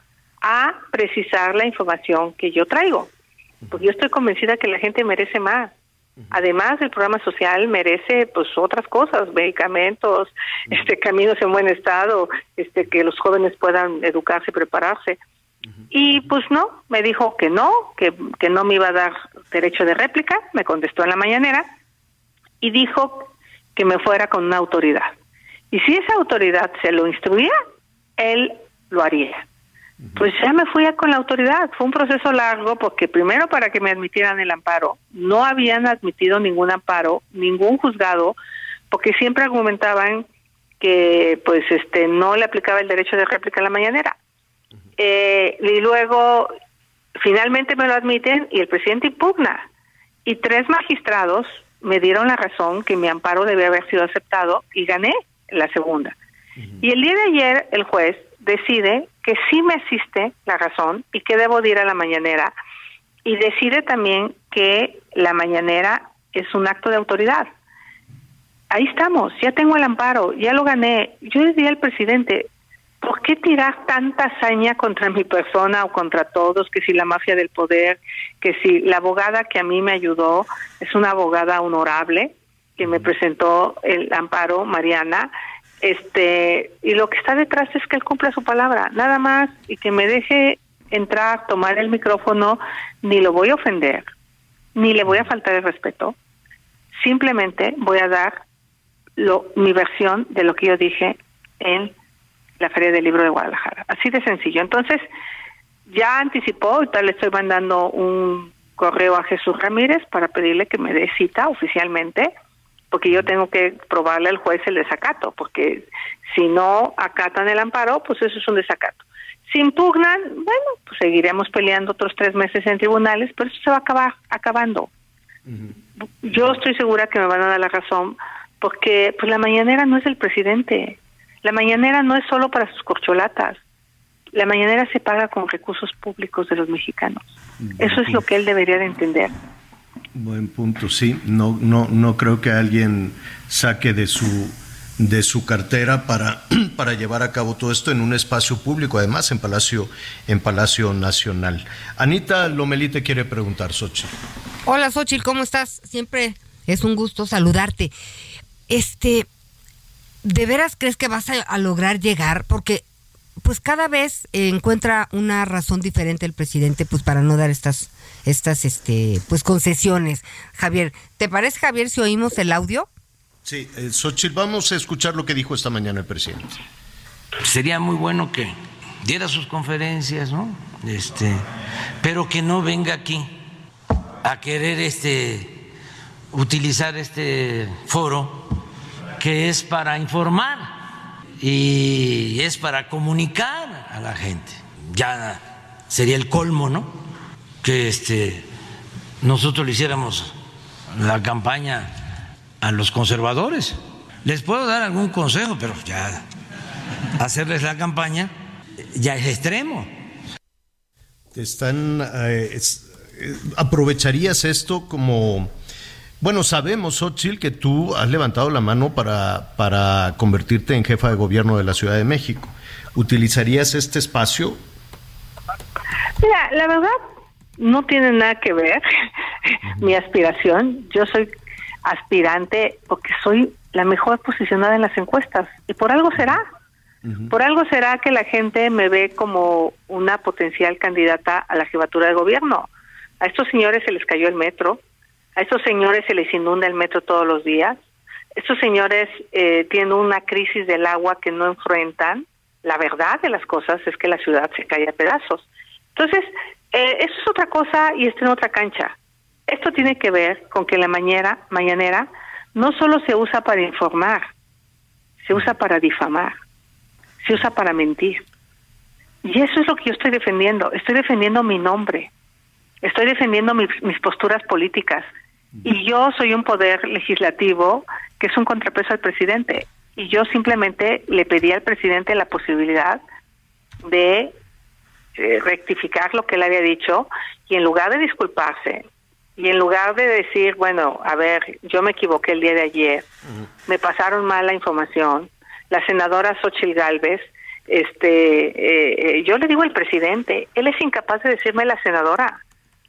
a precisar la información que yo traigo. Porque yo estoy convencida que la gente merece más. Además, el programa social merece pues otras cosas, medicamentos, este caminos en buen estado, este que los jóvenes puedan educarse y prepararse. Y pues no, me dijo que no, que, que no me iba a dar derecho de réplica, me contestó en la mañanera y dijo que me fuera con una autoridad. Y si esa autoridad se lo instruía, él lo haría. Pues ya me fui a con la autoridad. Fue un proceso largo porque primero para que me admitieran el amparo, no habían admitido ningún amparo, ningún juzgado, porque siempre argumentaban que pues este no le aplicaba el derecho de réplica a la mañanera. Eh, y luego finalmente me lo admiten y el presidente impugna. Y tres magistrados me dieron la razón que mi amparo debe haber sido aceptado y gané la segunda. Y el día de ayer el juez decide que sí me asiste la razón y que debo ir a la mañanera y decide también que la mañanera es un acto de autoridad. Ahí estamos, ya tengo el amparo, ya lo gané. Yo le dije al presidente, ¿por qué tirar tanta hazaña contra mi persona o contra todos? Que si la mafia del poder, que si la abogada que a mí me ayudó es una abogada honorable que me presentó el amparo, Mariana, Este, y lo que está detrás es que él cumpla su palabra, nada más, y que me deje entrar, tomar el micrófono, ni lo voy a ofender, ni le voy a faltar el respeto. Simplemente voy a dar lo, mi versión de lo que yo dije en la Feria del Libro de Guadalajara. Así de sencillo. Entonces, ya anticipó, y tal le estoy mandando un correo a Jesús Ramírez para pedirle que me dé cita oficialmente, porque yo tengo que probarle al juez el desacato, porque si no acatan el amparo, pues eso es un desacato. Si impugnan, bueno, pues seguiremos peleando otros tres meses en tribunales, pero eso se va a acabar acabando. Yo estoy segura que me van a dar la razón, porque pues la mañanera no es del presidente, la mañanera no es solo para sus corcholatas, la mañanera se paga con recursos públicos de los mexicanos. Eso es lo que él debería de entender. Buen punto, sí. No, no, no creo que alguien saque de su de su cartera para, para llevar a cabo todo esto en un espacio público, además en Palacio, en Palacio Nacional. Anita Lomelí quiere preguntar, Xochitl. Hola, Xochitl, ¿cómo estás? Siempre es un gusto saludarte. Este, ¿de veras crees que vas a, a lograr llegar? Porque pues cada vez encuentra una razón diferente el presidente pues para no dar estas estas este pues concesiones. Javier, ¿te parece Javier si oímos el audio? Sí, eh, Xochitl, vamos a escuchar lo que dijo esta mañana el presidente. Sería muy bueno que diera sus conferencias, ¿no? Este, pero que no venga aquí a querer este utilizar este foro que es para informar y es para comunicar a la gente. Ya sería el colmo, ¿no? Que este nosotros le hiciéramos la campaña a los conservadores. Les puedo dar algún consejo, pero ya hacerles la campaña ya es extremo. Están eh, eh, aprovecharías esto como bueno, sabemos, Ochil, que tú has levantado la mano para, para convertirte en jefa de gobierno de la Ciudad de México. ¿Utilizarías este espacio? Mira, la verdad no tiene nada que ver mi aspiración. Yo soy aspirante porque soy la mejor posicionada en las encuestas y por algo será. Por algo será que la gente me ve como una potencial candidata a la jefatura de gobierno. A estos señores se les cayó el metro, a estos señores se les inunda el metro todos los días. Estos señores eh, tienen una crisis del agua que no enfrentan. La verdad de las cosas es que la ciudad se cae a pedazos. Entonces, eh, eso es otra cosa y está en otra cancha. Esto tiene que ver con que la mañana, mañanera no solo se usa para informar, se usa para difamar, se usa para mentir. Y eso es lo que yo estoy defendiendo. Estoy defendiendo mi nombre, estoy defendiendo mis posturas políticas, y yo soy un poder legislativo que es un contrapeso al presidente. Y yo simplemente le pedí al presidente la posibilidad de eh, rectificar lo que él había dicho y en lugar de disculparse y en lugar de decir, bueno, a ver, yo me equivoqué el día de ayer, me pasaron mal la información, la senadora Xochil Gálvez, este, eh, eh, yo le digo al presidente, él es incapaz de decirme la senadora,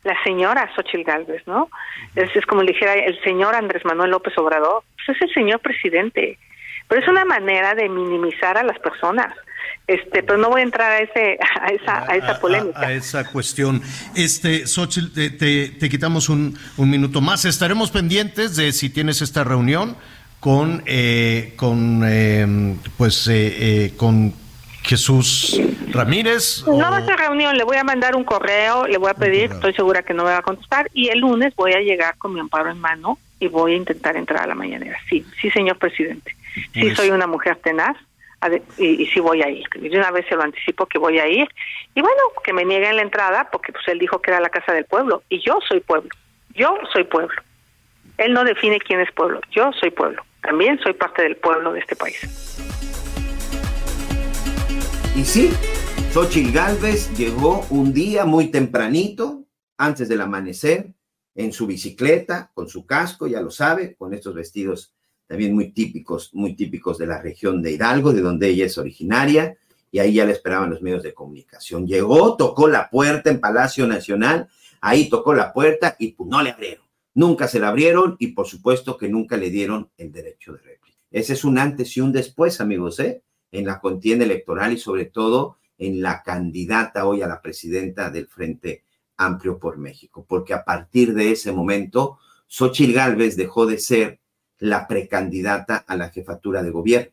la señora Xochil Gálvez, ¿no? Es, es como le dijera el señor Andrés Manuel López Obrador, pues es el señor presidente. Pero es una manera de minimizar a las personas. Este, pero no voy a entrar a ese, a esa, a esa polémica. A, esa cuestión. Este, Xochitl, te, te, te quitamos un, un, minuto más. Estaremos pendientes de si tienes esta reunión con, eh, con, eh, pues, eh, eh con Jesús Ramírez. No va a ser reunión, le voy a mandar un correo, le voy a pedir, estoy segura que no me va a contestar, y el lunes voy a llegar con mi amparo en mano y voy a intentar entrar a la mañanera. Sí, sí, señor presidente. Sí, pues... soy una mujer tenaz y, y, sí voy a ir. De una vez se lo anticipo que voy a ir. Y bueno, que me nieguen la entrada porque pues él dijo que era la casa del pueblo. Y yo soy pueblo. Yo soy pueblo. Él no define quién es pueblo. Yo soy pueblo. También soy parte del pueblo de este país. Y sí, Xochitl Galvez llegó un día muy tempranito, antes del amanecer, en su bicicleta, con su casco, ya lo sabe, con estos vestidos también muy típicos, muy típicos de la región de Hidalgo, de donde ella es originaria, y ahí ya le esperaban los medios de comunicación. Llegó, tocó la puerta en Palacio Nacional, ahí tocó la puerta y pues no le abrieron. Nunca se la abrieron y por supuesto que nunca le dieron el derecho de réplica. Ese es un antes y un después, amigos, ¿eh? En la contienda electoral y sobre todo en la candidata hoy a la presidenta del Frente Amplio por México, porque a partir de ese momento, Xochitl Gálvez dejó de ser la precandidata a la jefatura de gobierno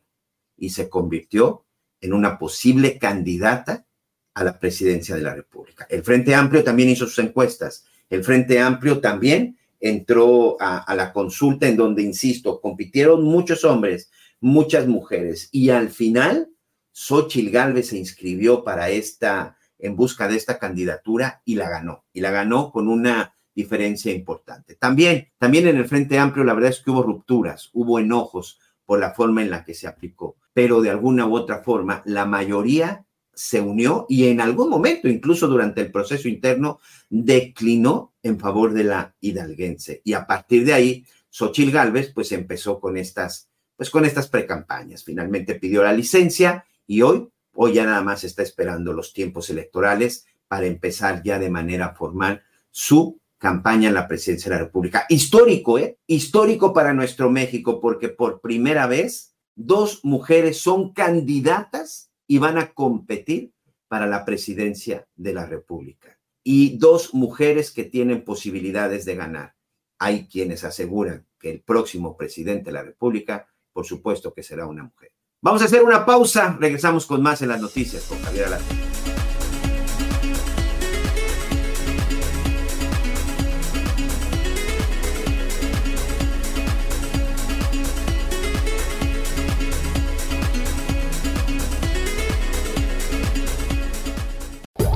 y se convirtió en una posible candidata a la presidencia de la República. El Frente Amplio también hizo sus encuestas. El Frente Amplio también entró a, la consulta en donde, insisto, compitieron muchos hombres, muchas mujeres y al final Xochitl Galvez se inscribió para esta, en busca de esta candidatura y la ganó. Y la ganó con una diferencia importante. También, también en el Frente Amplio, la verdad es que hubo rupturas, hubo enojos por la forma en la que se aplicó, pero de alguna u otra forma, la mayoría se unió y en algún momento, incluso durante el proceso interno, declinó en favor de la hidalguense. Y a partir de ahí, Xochil Gálvez, pues empezó con estas, pues con estas precampañas. Finalmente pidió la licencia y hoy, hoy ya nada más está esperando los tiempos electorales para empezar ya de manera formal su campaña en la presidencia de la República. Histórico, ¿eh? Histórico para nuestro México, porque por primera vez dos mujeres son candidatas y van a competir para la presidencia de la República. Y dos mujeres que tienen posibilidades de ganar. Hay quienes aseguran que el próximo presidente de la República, por supuesto que será una mujer. Vamos a hacer una pausa, regresamos con más en las noticias con Javier.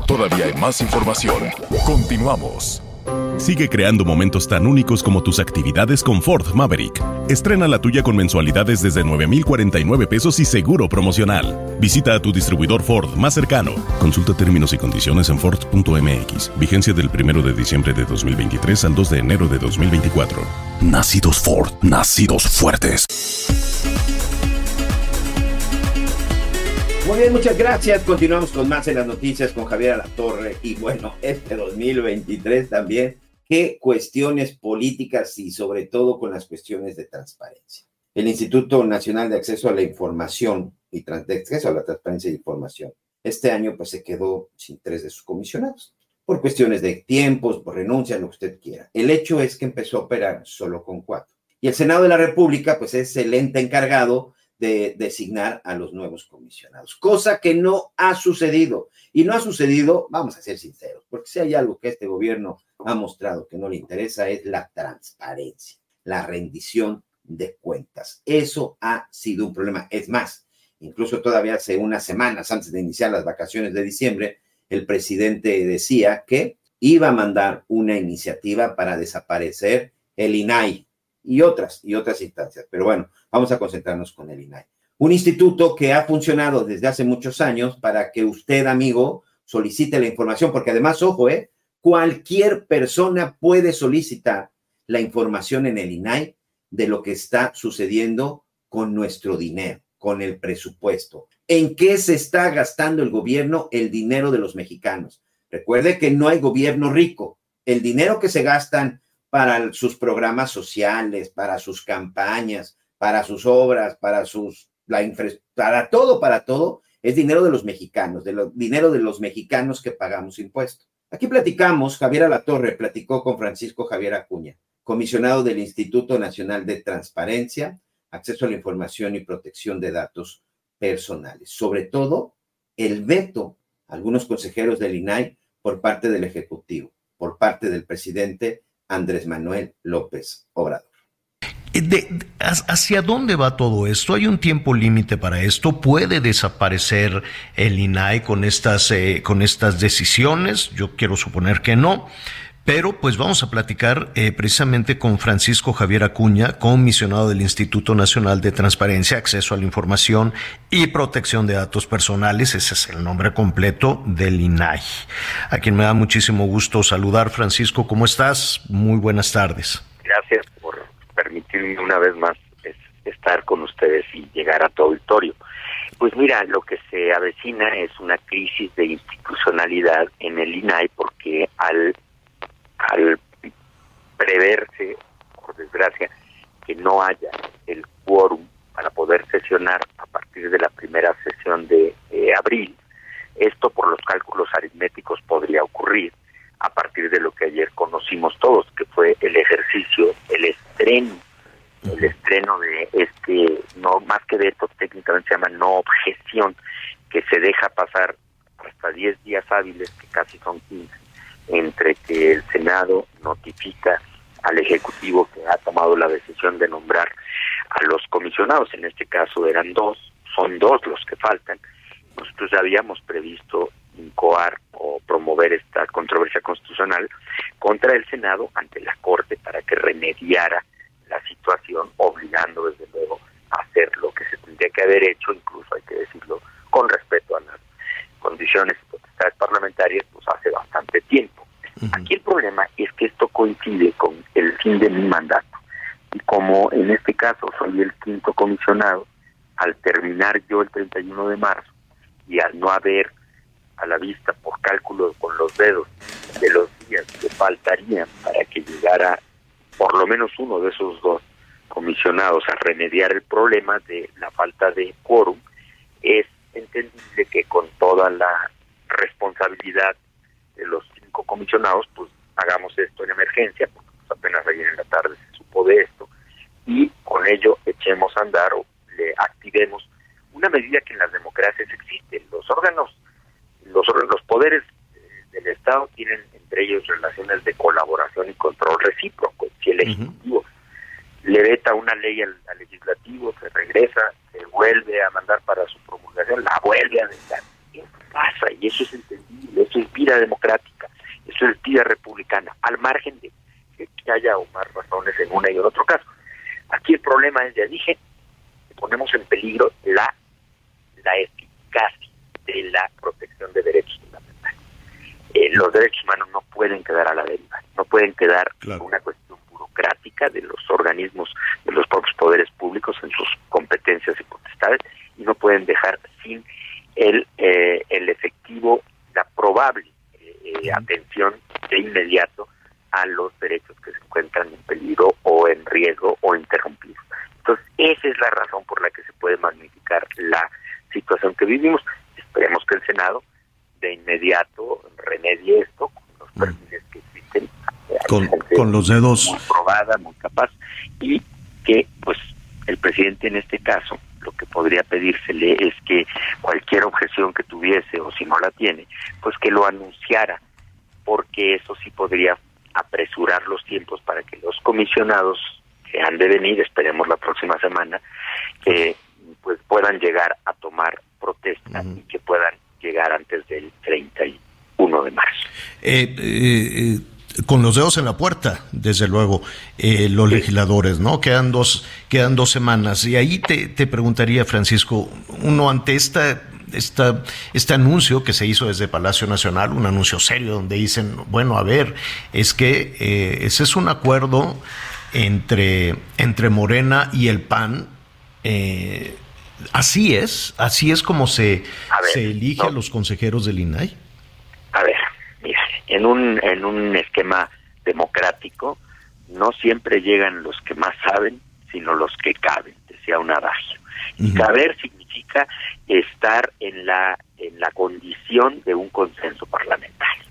Todavía hay más información. Continuamos. Sigue creando momentos tan únicos como tus actividades con Ford Maverick. Estrena la tuya con mensualidades desde 9,049 pesos y seguro promocional. Visita a tu distribuidor Ford más cercano. Consulta términos y condiciones en Ford.mx. Vigencia del 1 de diciembre de 2023 al 2 de enero de 2024. Nacidos Ford, nacidos fuertes. Muy bien, muchas gracias. Continuamos con más en las noticias con Javier Alatorre. Y bueno, este 2023 también, qué cuestiones políticas y sobre todo con las cuestiones de transparencia. El Instituto Nacional de Acceso a la Información y Acceso a la Transparencia de Información, este año pues se quedó sin tres de sus comisionados por cuestiones de tiempos, por renuncia, lo que usted quiera. El hecho es que empezó a operar solo con cuatro. Y el Senado de la República, pues es el ente encargado de designar a los nuevos comisionados, cosa que no ha sucedido. Y no ha sucedido, vamos a ser sinceros, porque si hay algo que este gobierno ha mostrado que no le interesa es la transparencia, la rendición de cuentas. Eso ha sido un problema. Es más, incluso todavía hace unas semanas antes de iniciar las vacaciones de diciembre, el presidente decía que iba a mandar una iniciativa para desaparecer el INAI, y otras, y otras instancias. Pero bueno, vamos a concentrarnos con el INAI. Un instituto que ha funcionado desde hace muchos años para que usted, amigo, solicite la información, porque además, ojo, ¿eh? Cualquier persona puede solicitar la información en el INAI de lo que está sucediendo con nuestro dinero, con el presupuesto. ¿En qué se está gastando el gobierno el dinero de los mexicanos? Recuerde que no hay gobierno rico. El dinero que se gastan para sus programas sociales, para sus campañas, para sus obras, para sus para todo, para todo, es dinero de los mexicanos, de dinero de los mexicanos que pagamos impuestos. Aquí platicamos, Javier Alatorre platicó con Francisco Javier Acuña, comisionado del Instituto Nacional de Transparencia, Acceso a la Información y Protección de Datos Personales. Sobre todo, el veto algunos consejeros del INAI por parte del Ejecutivo, por parte del presidente Andrés Manuel López Obrador. Eh, ¿Hacia dónde va todo esto? ¿Hay un tiempo límite para esto? ¿Puede desaparecer el INAI con estas, eh, con estas decisiones? Yo quiero suponer que no. Pero pues vamos a platicar eh, precisamente con Francisco Javier Acuña, comisionado del Instituto Nacional de Transparencia, Acceso a la Información y Protección de Datos Personales. Ese es el nombre completo del INAI. A quien me da muchísimo gusto saludar. Francisco, ¿cómo estás? Muy buenas tardes. Gracias una vez más estar con ustedes y llegar a tu auditorio. Pues mira, lo que se avecina es una crisis de institucionalidad en el INAI porque al preverse, por desgracia, que no haya el quórum para poder sesionar a partir de la primera sesión de abril. Esto por los cálculos aritméticos podría ocurrir a partir de lo que ayer conocimos todos, que fue el ejercicio, el estreno, el estreno de este, no más que veto, técnicamente se llama no objeción, que se deja pasar hasta 10 días hábiles, que casi son 15, entre que el Senado notifica al Ejecutivo que ha tomado la decisión de nombrar a los comisionados, en este caso eran dos, son dos los que faltan. Nosotros ya habíamos previsto incoar o promover esta controversia constitucional contra el Senado ante la Corte para que remediara la situación, obligando desde luego a hacer lo que se tendría que haber hecho, incluso hay que decirlo con respeto a las condiciones y potestades parlamentarias, pues hace bastante tiempo. Aquí el problema es que esto coincide con el fin de mi mandato. Y como en este caso soy el quinto comisionado, al terminar yo el 31 de marzo y al no haber a la vista por cálculo con los dedos de los días que faltarían para que llegara por lo menos uno de esos dos comisionados a remediar el problema de la falta de quórum, es entendible que con toda la responsabilidad de los cinco comisionados, pues hagamos esto en emergencia, porque pues, apenas ayer en la tarde se supo de esto, y con ello echemos a andar o le activemos una medida que en las democracias existe. Los órganos, los, los poderes del Estado tienen entre ellos relaciones de colaboración y control recíproco. Si el Ejecutivo le veta una ley al, legislativo, se regresa, se vuelve a mandar para su promulgación, la vuelve a vetar. Eso pasa y eso es entendible, eso es vida democrática, eso es vida republicana, al margen de que haya o más razones en una y en otro caso. Aquí el problema es, ya dije, ponemos en peligro la, la eficacia de la protección de derechos. Eh, los derechos humanos no pueden quedar a la deriva, no pueden quedar una cuestión burocrática de los organismos, de los propios poderes públicos en sus competencias y potestades, y no pueden dejar sin el, eh, el efectivo, la probable eh, atención de inmediato a los derechos que se encuentran en peligro o en riesgo o interrumpidos. Entonces, esa es la razón por la que se puede magnificar la situación que vivimos. Esperemos que el Senado de inmediato remedie esto con los perfiles que existen. Con, con los dedos. Muy probada, muy capaz. Y que, pues, el presidente en este caso, lo que podría pedírsele es que cualquier objeción que tuviese o si no la tiene, pues que lo anunciara, porque eso sí podría apresurar los tiempos para que los comisionados que han de venir, esperemos la próxima semana, que pues puedan llegar a tomar protesta y que puedan llegar antes del 31 de marzo. Eh, eh, con los dedos en la puerta, desde luego, eh, los legisladores, ¿no? Quedan dos, quedan dos semanas. Y ahí te, te preguntaría, Francisco, uno ante esta esta, este anuncio que se hizo desde Palacio Nacional, un anuncio serio donde dicen, bueno, a ver, es que eh, ese es un acuerdo entre, entre Morena y el PAN. Eh, así es, así es como se, se elige a los consejeros del INAI. A ver, mira, en un, en un esquema democrático no siempre llegan los que más saben, sino los que caben, decía un adagio. Y caber significa estar en la, en la condición de un consenso parlamentario.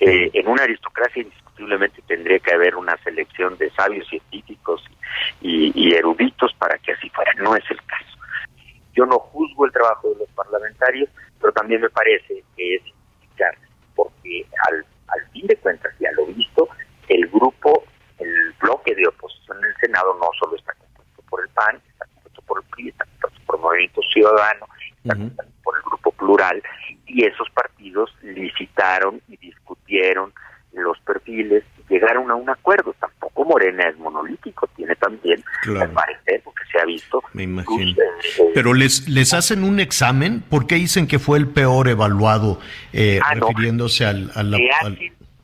Eh, en una aristocracia indiscutiblemente tendría que haber una selección de sabios científicos y, y eruditos para que así fuera. No es el caso. Yo no juzgo el trabajo de los parlamentarios, pero también me parece que es porque al, al fin de cuentas, ya lo visto, el grupo, el bloque de oposición en el Senado no solo está compuesto por el PAN, está compuesto por el PRI, está compuesto por el Movimiento Ciudadano, está compuesto por el Grupo Plural, y esos partidos licitaron y discutieron los perfiles llegaron a un acuerdo. Tampoco Morena es monolítico, tiene también, al parecer, porque se ha visto. Me imagino. Pero les, les hacen un examen, ¿por qué dicen que fue el peor evaluado eh, Ah, no. refiriéndose al, al- que al-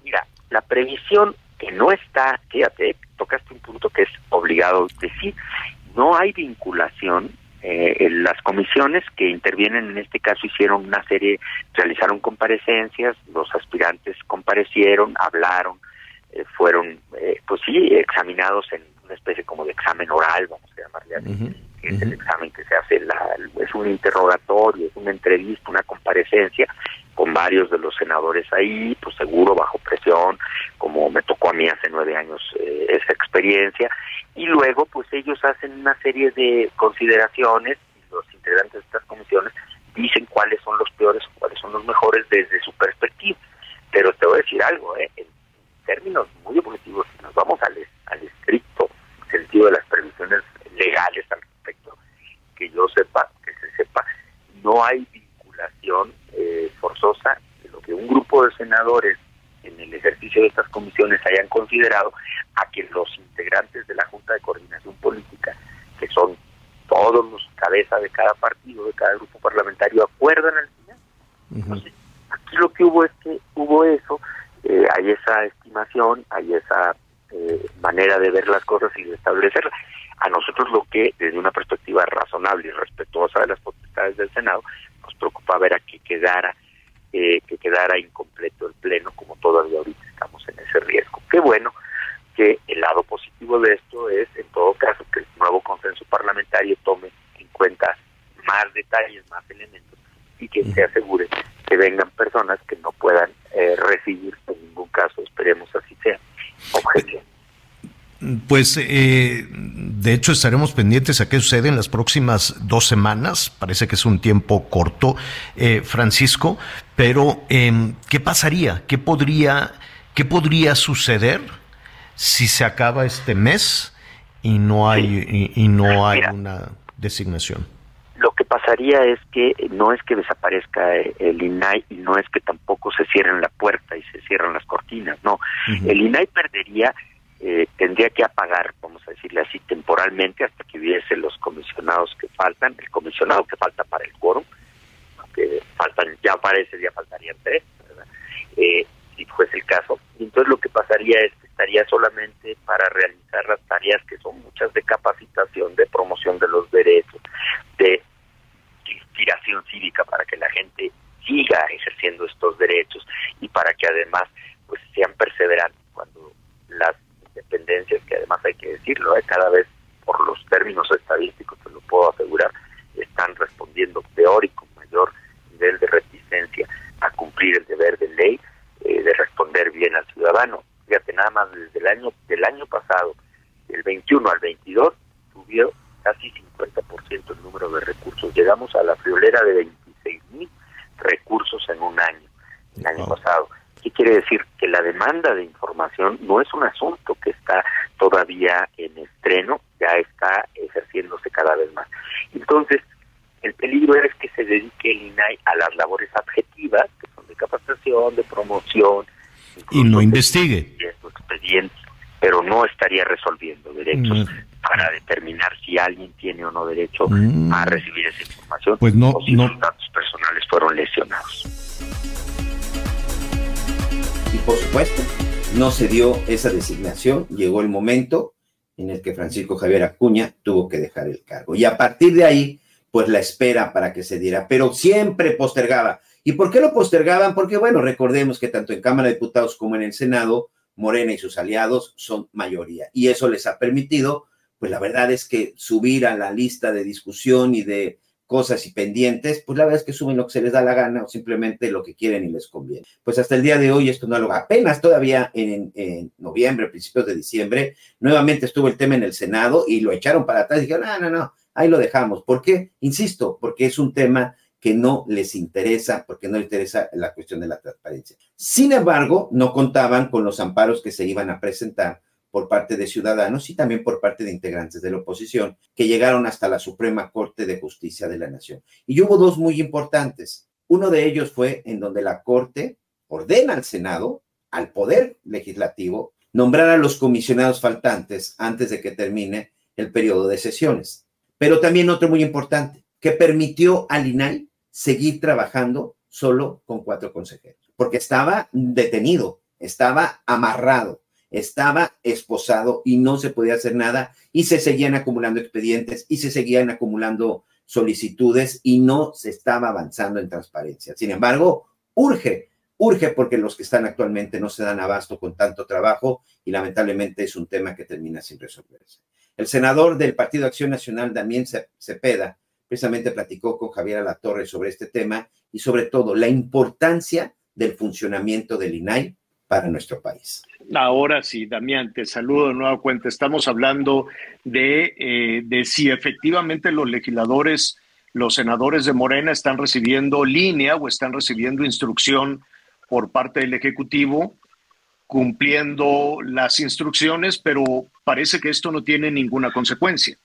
mira, la previsión que no está, fíjate, tocaste un punto que es obligado decir, no hay vinculación. eh, las comisiones que intervienen en este caso hicieron una serie, realizaron comparecencias, los aspirantes comparecieron, hablaron, eh, fueron, eh, pues sí, examinados en una especie como de examen oral, vamos a llamarle así, que es el examen que se hace, la, es un interrogatorio, es una entrevista, una comparecencia con varios de los senadores ahí, pues seguro bajo presión, como me tocó a mí hace nueve años eh, esa experiencia, y luego pues ellos hacen una serie de consideraciones, los integrantes de estas comisiones dicen cuáles son los peores, cuáles son los mejores desde su perspectiva. Pero te voy a decir algo, ¿eh? en términos muy objetivos, si nos vamos al, al estricto sentido de las previsiones legales al respecto, que yo sepa, que se sepa, no hay vinculación eh, forzosa de lo que un grupo de senadores en el ejercicio de estas comisiones hayan considerado a que los integrantes de la Junta de Coordinación Política, que son todos los cabezas de cada partido, de cada grupo parlamentario, acuerdan al final. aquí lo que hubo es que hubo eso, eh, hay esa estimación, hay esa eh, manera de ver las cosas y de establecerlas. A nosotros lo que, desde una perspectiva razonable y respetuosa de las potestades del Senado, nos preocupa ver a que quedara, eh, que quedara incompleto el Pleno, como todavía ahorita estamos en ese riesgo. Qué bueno que el lado positivo de esto es, en todo caso, que el nuevo consenso parlamentario tome en cuenta más detalles, más elementos y que se asegure que vengan personas que no puedan eh, recibir en ningún caso, esperemos así sea, objeción. Pues eh, de hecho estaremos pendientes a qué sucede en las próximas dos semanas. Parece que es un tiempo corto, eh, Francisco, pero em, ¿qué pasaría? ¿Qué podría, ¿Qué podría suceder si se acaba este mes y no hay, y, no hay una designación? Lo que pasaría es que no es que desaparezca el INAI y no es que tampoco se cierren la puerta y se cierran las cortinas, no. El INAI perdería eh, tendría que apagar, vamos a decirle así, temporalmente hasta que hubiese los comisionados que faltan, el comisionado que falta para el quórum, que faltan, ya parece, ya faltarían tres, eh, si fuese el caso. entonces lo que pasaría es que estaría solamente para realizar las tareas que son muchas de capacitación, de promoción de los derechos, de inspiración cívica para que la gente siga ejerciendo estos derechos y para que además pues sean perseverantes cuando las dependencias que además hay que decirlo, ¿eh? cada vez por los términos estadísticos, te lo puedo asegurar, están respondiendo peor y con mayor nivel de resistencia a cumplir el deber de ley, eh, de responder bien al ciudadano. Fíjate, nada más desde el año, del año pasado, del 21 al 22, subió casi 50% el número de recursos. Llegamos a la friolera de 26 mil recursos en un año, el año pasado. ¿Qué quiere decir? Que la demanda de información no es un asunto que está todavía en estreno, ya está ejerciéndose cada vez más. Entonces, el peligro es que se dedique el INAI a las labores adjetivas, que son de capacitación, de promoción. Y no investigue. Expediente, pero no estaría resolviendo derechos para determinar si alguien tiene o no derecho Mm. a recibir esa información Pues no, o si no. sus datos personales fueron lesionados. Y por supuesto, no se dio esa designación, llegó el momento en el que Francisco Javier Acuña tuvo que dejar el cargo. Y a partir de ahí, pues la espera para que se diera, pero siempre postergaba. ¿Y por qué lo postergaban? Porque, bueno, recordemos que tanto en Cámara de Diputados como en el Senado, Morena y sus aliados son mayoría. Y eso les ha permitido, pues la verdad es que subir a la lista de discusión y de cosas y pendientes, pues la verdad es que suben lo que se les da la gana o simplemente lo que quieren y les conviene. Pues hasta el día de hoy esto no lo apenas todavía en, en noviembre, principios de diciembre, nuevamente estuvo el tema en el Senado y lo echaron para atrás y dijeron, no, no, no, ahí lo dejamos. ¿Por qué? Insisto, porque es un tema que no les interesa, porque no les interesa la cuestión de la transparencia. Sin embargo, no contaban con los amparos que se iban a presentar por parte de ciudadanos y también por parte de integrantes de la oposición, que llegaron hasta la Suprema Corte de Justicia de la Nación. Y hubo dos muy importantes. Uno de ellos fue en donde la Corte ordena al Senado, al Poder Legislativo, nombrar a los comisionados faltantes antes de que termine el periodo de sesiones. Pero también otro muy importante, que permitió al INAI seguir trabajando solo con cuatro consejeros, porque estaba detenido, estaba amarrado estaba esposado y no se podía hacer nada y se seguían acumulando expedientes y se seguían acumulando solicitudes y no se estaba avanzando en transparencia. Sin embargo, urge urge porque los que están actualmente no se dan abasto con tanto trabajo y lamentablemente es un tema que termina sin resolverse. El senador del Partido Acción Nacional, Damián Cepeda, precisamente platicó con Javier Alatorre sobre este tema y sobre todo la importancia del funcionamiento del INAI para nuestro país. Ahora sí, Damián, te saludo de nueva cuenta. Estamos hablando de, eh, de si efectivamente los legisladores, los senadores de Morena están recibiendo línea o están recibiendo instrucción por parte del Ejecutivo cumpliendo las instrucciones, pero parece que esto no tiene ninguna consecuencia.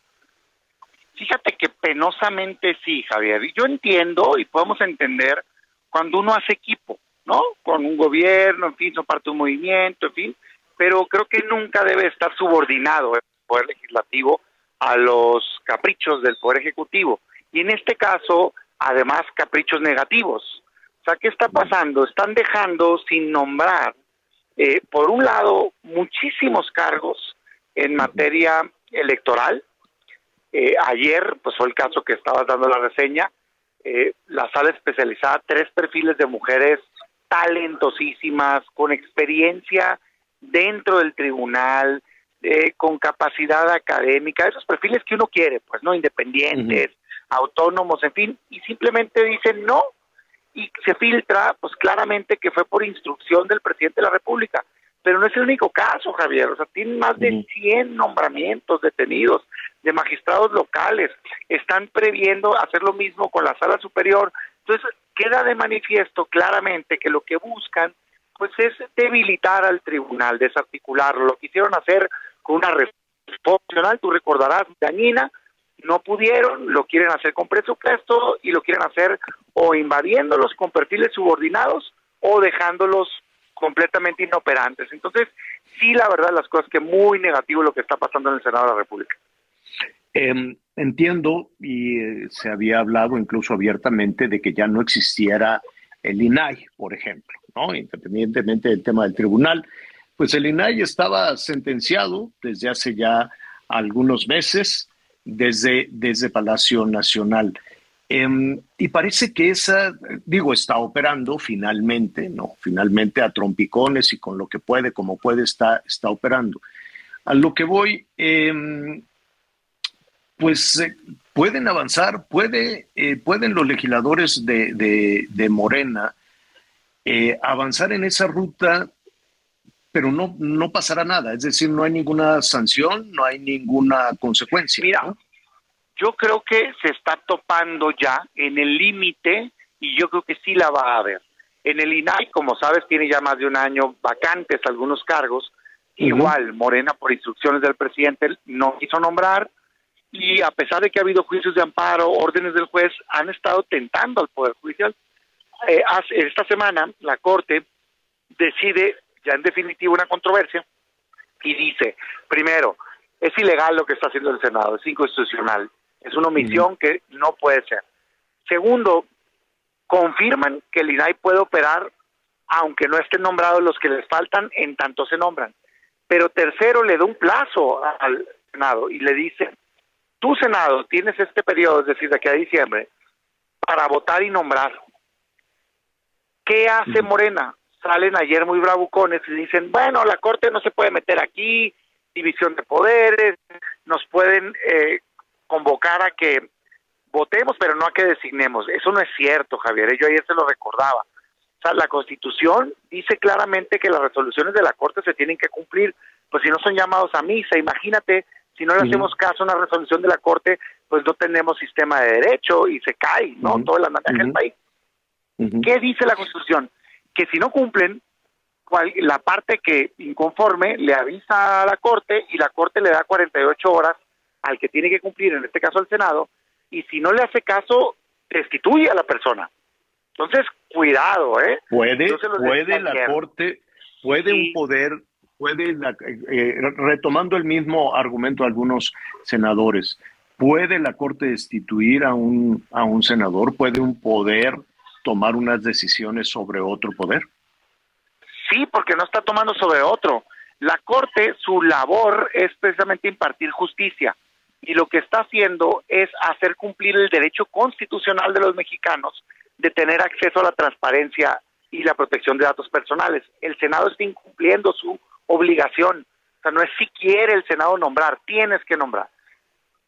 Fíjate que penosamente sí, Javier. Yo entiendo y podemos entender cuando uno hace equipo, ¿no? Con un gobierno, en fin, son parte de un movimiento, en fin, pero creo que nunca debe estar subordinado el Poder Legislativo a los caprichos del Poder Ejecutivo. Y en este caso, además, caprichos negativos. O sea, ¿qué está pasando? Están dejando sin nombrar, eh, por un lado, muchísimos cargos en materia electoral, eh, ayer, pues fue el caso que estabas dando la reseña, eh, la sala especializada, tres perfiles de mujeres talentosísimas, con experiencia dentro del tribunal, eh, con capacidad académica, esos perfiles que uno quiere, pues no independientes, autónomos, en fin, y simplemente dicen no, y se filtra, pues claramente que fue por instrucción del presidente de la República. Pero no es el único caso, Javier. O sea, tienen más de 100 nombramientos detenidos de magistrados locales. Están previendo hacer lo mismo con la sala superior. Entonces, queda de manifiesto claramente que lo que buscan pues es debilitar al tribunal, desarticularlo. Lo quisieron hacer con una reforma tú recordarás, dañina, no pudieron, lo quieren hacer con presupuesto y lo quieren hacer o invadiéndolos con perfiles subordinados o dejándolos completamente inoperantes. Entonces, sí, la verdad, las cosas que muy negativo lo que está pasando en el Senado de la República. Em, entiendo, y eh, se había hablado incluso abiertamente de que ya no existiera el INAI, por ejemplo, ¿no? Independientemente del tema del tribunal, pues el INAI estaba sentenciado desde hace ya algunos meses, desde, desde Palacio Nacional. Em, y parece que esa, digo, está operando finalmente, ¿no? Finalmente a trompicones y con lo que puede, como puede, está, está operando. A lo que voy, eh, pues eh, pueden avanzar, puede, eh, pueden los legisladores de, de, Morena eh, avanzar en esa ruta, pero no, no pasará nada, es decir, no hay ninguna sanción, no hay ninguna consecuencia. Mira, yo creo que se está topando ya en el límite y yo creo que sí la va a haber. En el INAI, como sabes, tiene ya más de un año vacantes algunos cargos. Igual, Morena, por instrucciones del presidente, no quiso nombrar y a pesar de que ha habido juicios de amparo, órdenes del juez, han estado tentando al Poder Judicial. Eh, esta semana la Corte decide ya en definitiva una controversia y dice, primero, es ilegal lo que está haciendo el Senado, es inconstitucional, es una omisión que no puede ser. Segundo, confirman que el INAI puede operar aunque no estén nombrados los que les faltan, en tanto se nombran. Pero tercero, le da un plazo al Senado y le dice, tu Senado tienes este periodo, es decir, de aquí a diciembre, para votar y nombrar. ¿Qué hace Morena? Salen ayer muy bravucones y dicen, bueno, la Corte no se puede meter aquí, división de poderes, nos pueden eh, convocar a que votemos, pero no a que designemos. Eso no es cierto, Javier, yo ayer se lo recordaba. O sea, la Constitución dice claramente que las resoluciones de la Corte se tienen que cumplir, pues si no son llamados a misa, imagínate si no le hacemos caso a una resolución de la Corte, pues no tenemos sistema de derecho y se cae, ¿no? Todo el andamiaje del país. ¿Qué dice la Constitución? Que si no cumplen, la parte que inconforme le avisa a la Corte y la Corte le da 48 horas al que tiene que cumplir, en este caso al Senado, y si no le hace caso, destituye a la persona. Entonces, cuidado, ¿eh? Puede, puede la Corte, puede un poder puede, eh, retomando el mismo argumento de algunos senadores, ¿puede la Corte destituir a un, a un senador? ¿Puede un poder tomar unas decisiones sobre otro poder? Sí, porque no está tomando sobre otro. La Corte, su labor es precisamente impartir justicia y lo que está haciendo es hacer cumplir el derecho constitucional de los mexicanos de tener acceso a la transparencia y la protección de datos personales. El Senado está incumpliendo su obligación. O sea, no es si quiere el Senado nombrar, tienes que nombrar.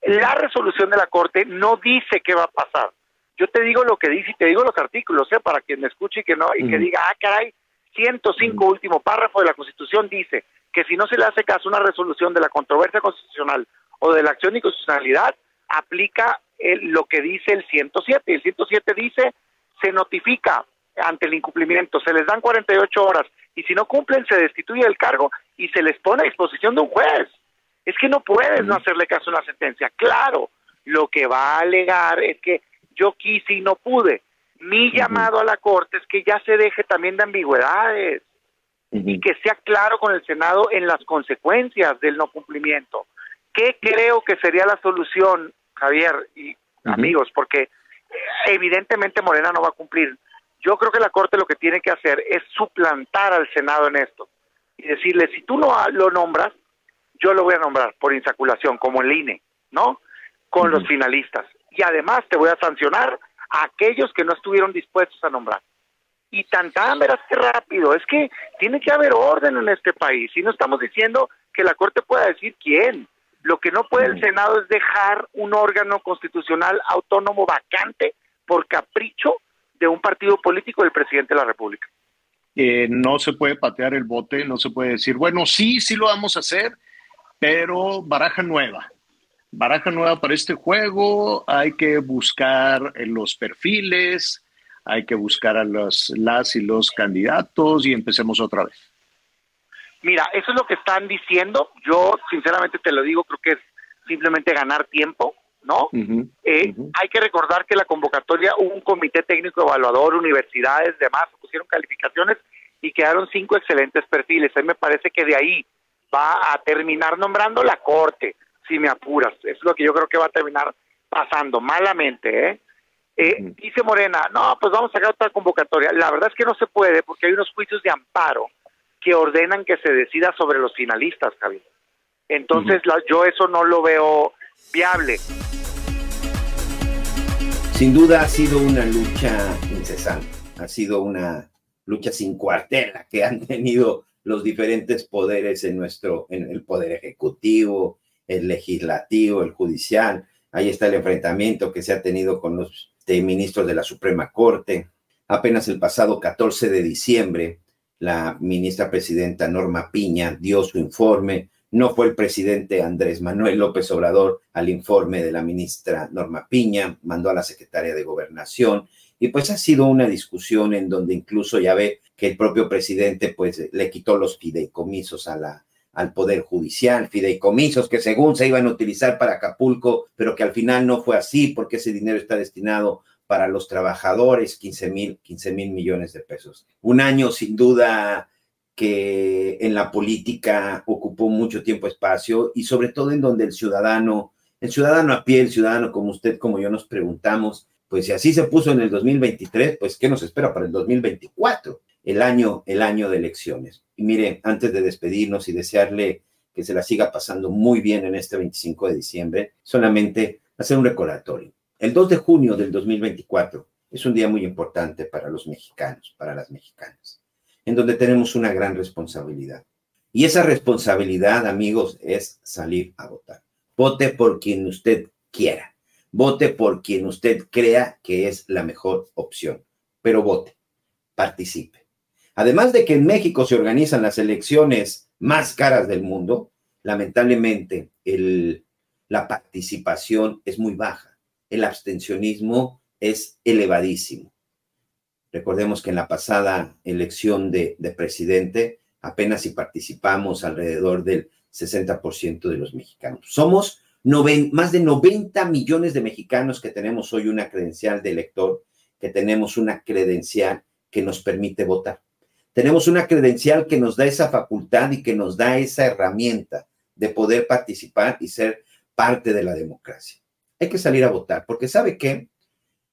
La resolución de la Corte no dice qué va a pasar. Yo te digo lo que dice y te digo los artículos, ¿eh? para quien me escuche y que no y que diga, ah, caray, 105 último párrafo de la Constitución dice que si no se le hace caso a una resolución de la controversia constitucional o de la acción de inconstitucionalidad, aplica lo que dice el 107. El 107 dice, se notifica ante el incumplimiento, se les dan 48 horas y si no cumplen se destituye del cargo y se les pone a disposición de un juez. Es que no puedes no hacerle caso a una sentencia. Claro, lo que va a alegar es que yo quise y no pude. Mi llamado a la Corte es que ya se deje también de ambigüedades y que sea claro con el Senado en las consecuencias del no cumplimiento. ¿Qué creo que sería la solución, Javier y amigos? Porque evidentemente Morena no va a cumplir. Yo creo que la Corte lo que tiene que hacer es suplantar al Senado en esto y decirle, si tú no lo nombras, yo lo voy a nombrar por insaculación, como el INE, ¿no? Con los finalistas. Y además te voy a sancionar a aquellos que no estuvieron dispuestos a nombrar. Y tan tan, verás qué rápido. Es que tiene que haber orden en este país. Y no estamos diciendo que la Corte pueda decir quién. Lo que no puede el Senado es dejar un órgano constitucional autónomo vacante por capricho de un partido político del presidente de la República. Eh, no se puede patear el bote, no se puede decir, bueno, sí, sí lo vamos a hacer, pero baraja nueva. Baraja nueva para este juego, hay que buscar los perfiles, hay que buscar a los, las y los candidatos y empecemos otra vez. Mira, eso es lo que están diciendo. Yo, sinceramente, te lo digo, creo que es simplemente ganar tiempo, ¿no? Eh, hay que recordar que la convocatoria hubo un comité técnico evaluador, universidades, demás, pusieron calificaciones y quedaron cinco excelentes perfiles. A mí me parece que de ahí va a terminar nombrando la corte, si me apuras. Eso es lo que yo creo que va a terminar pasando, malamente, ¿eh? eh dice Morena, no, pues vamos a sacar otra convocatoria. La verdad es que no se puede porque hay unos juicios de amparo que ordenan que se decida sobre los finalistas, Javier. Entonces, yo eso no lo veo viable. Sin duda ha sido una lucha incesante, ha sido una lucha sin cuartela que han tenido los diferentes poderes en nuestro, en el poder ejecutivo, el legislativo, el judicial. Ahí está el enfrentamiento que se ha tenido con los ministros de la Suprema Corte. Apenas el pasado 14 de diciembre, la ministra presidenta Norma Piña dio su informe. No fue el presidente Andrés Manuel López Obrador al informe de la ministra Norma Piña, mandó a la secretaria de Gobernación y pues ha sido una discusión en donde incluso ya ve que el propio presidente pues le quitó los fideicomisos a la, al Poder Judicial, fideicomisos que según se iban a utilizar para Acapulco, pero que al final no fue así porque ese dinero está destinado para los trabajadores, 15 mil, 15 mil millones de pesos. Un año sin duda que en la política ocupó mucho tiempo espacio y sobre todo en donde el ciudadano, el ciudadano a pie, el ciudadano como usted, como yo nos preguntamos, pues si así se puso en el 2023, pues ¿qué nos espera para el 2024? El año, el año de elecciones. Y mire, antes de despedirnos y desearle que se la siga pasando muy bien en este 25 de diciembre, solamente hacer un recordatorio. El 2 de junio del 2024 es un día muy importante para los mexicanos, para las mexicanas, en donde tenemos una gran responsabilidad. Y esa responsabilidad, amigos, es salir a votar. Vote por quien usted quiera. Vote por quien usted crea que es la mejor opción. Pero vote, participe. Además de que en México se organizan las elecciones más caras del mundo, lamentablemente la participación es muy baja el abstencionismo es elevadísimo. Recordemos que en la pasada elección de, presidente apenas si participamos alrededor del 60% de los mexicanos. Somos más de 90 millones de mexicanos que tenemos hoy una credencial de elector, que tenemos una credencial que nos permite votar. Tenemos una credencial que nos da esa facultad y que nos da esa herramienta de poder participar y ser parte de la democracia hay que salir a votar, porque sabe que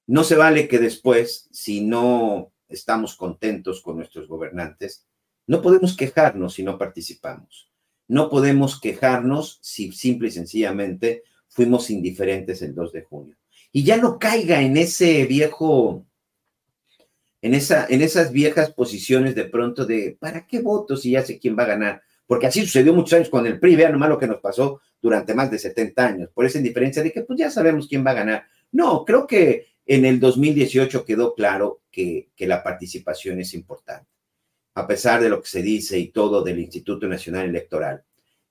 no se vale que después, si no estamos contentos con nuestros gobernantes, no podemos quejarnos si no participamos. No podemos quejarnos si simple y sencillamente fuimos indiferentes el 2 de junio. Y ya no caiga en ese viejo en, esa, en esas viejas posiciones de pronto de, ¿para qué voto si ya sé quién va a ganar? Porque así sucedió muchos años con el PRI, vean nomás lo que nos pasó durante más de 70 años, por esa indiferencia de que pues ya sabemos quién va a ganar. No, creo que en el 2018 quedó claro que, que la participación es importante, a pesar de lo que se dice y todo del Instituto Nacional Electoral.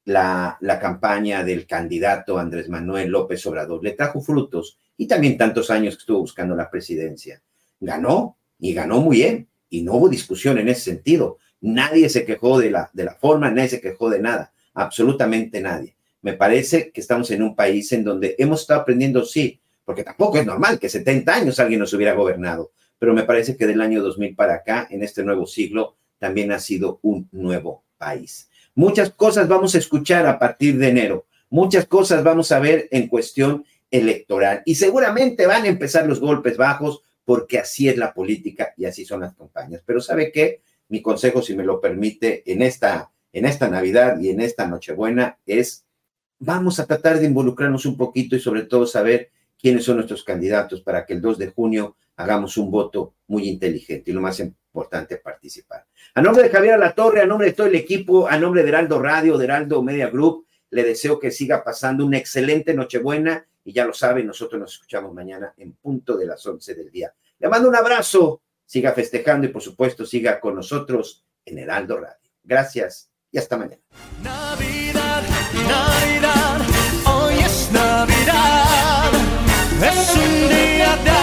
La, la, campaña del candidato Andrés Manuel López Obrador le trajo frutos y también tantos años que estuvo buscando la presidencia. Ganó y ganó muy bien y no hubo discusión en ese sentido. Nadie se quejó de la, de la forma, nadie se quejó de nada, absolutamente nadie. Me parece que estamos en un país en donde hemos estado aprendiendo, sí, porque tampoco es normal que 70 años alguien nos hubiera gobernado, pero me parece que del año 2000 para acá, en este nuevo siglo, también ha sido un nuevo país. Muchas cosas vamos a escuchar a partir de enero, muchas cosas vamos a ver en cuestión electoral y seguramente van a empezar los golpes bajos porque así es la política y así son las campañas. Pero ¿sabe qué? Mi consejo, si me lo permite, en esta, en esta Navidad y en esta Nochebuena es, vamos a tratar de involucrarnos un poquito y sobre todo saber quiénes son nuestros candidatos para que el 2 de junio hagamos un voto muy inteligente y lo más importante, participar. A nombre de Javier Alatorre, a nombre de todo el equipo, a nombre de Heraldo Radio, de Heraldo Media Group, le deseo que siga pasando una excelente Nochebuena y ya lo saben, nosotros nos escuchamos mañana en punto de las 11 del día. Le mando un abrazo, siga festejando y por supuesto siga con nosotros en Heraldo Radio. Gracias y hasta mañana. Navidad. Es un día de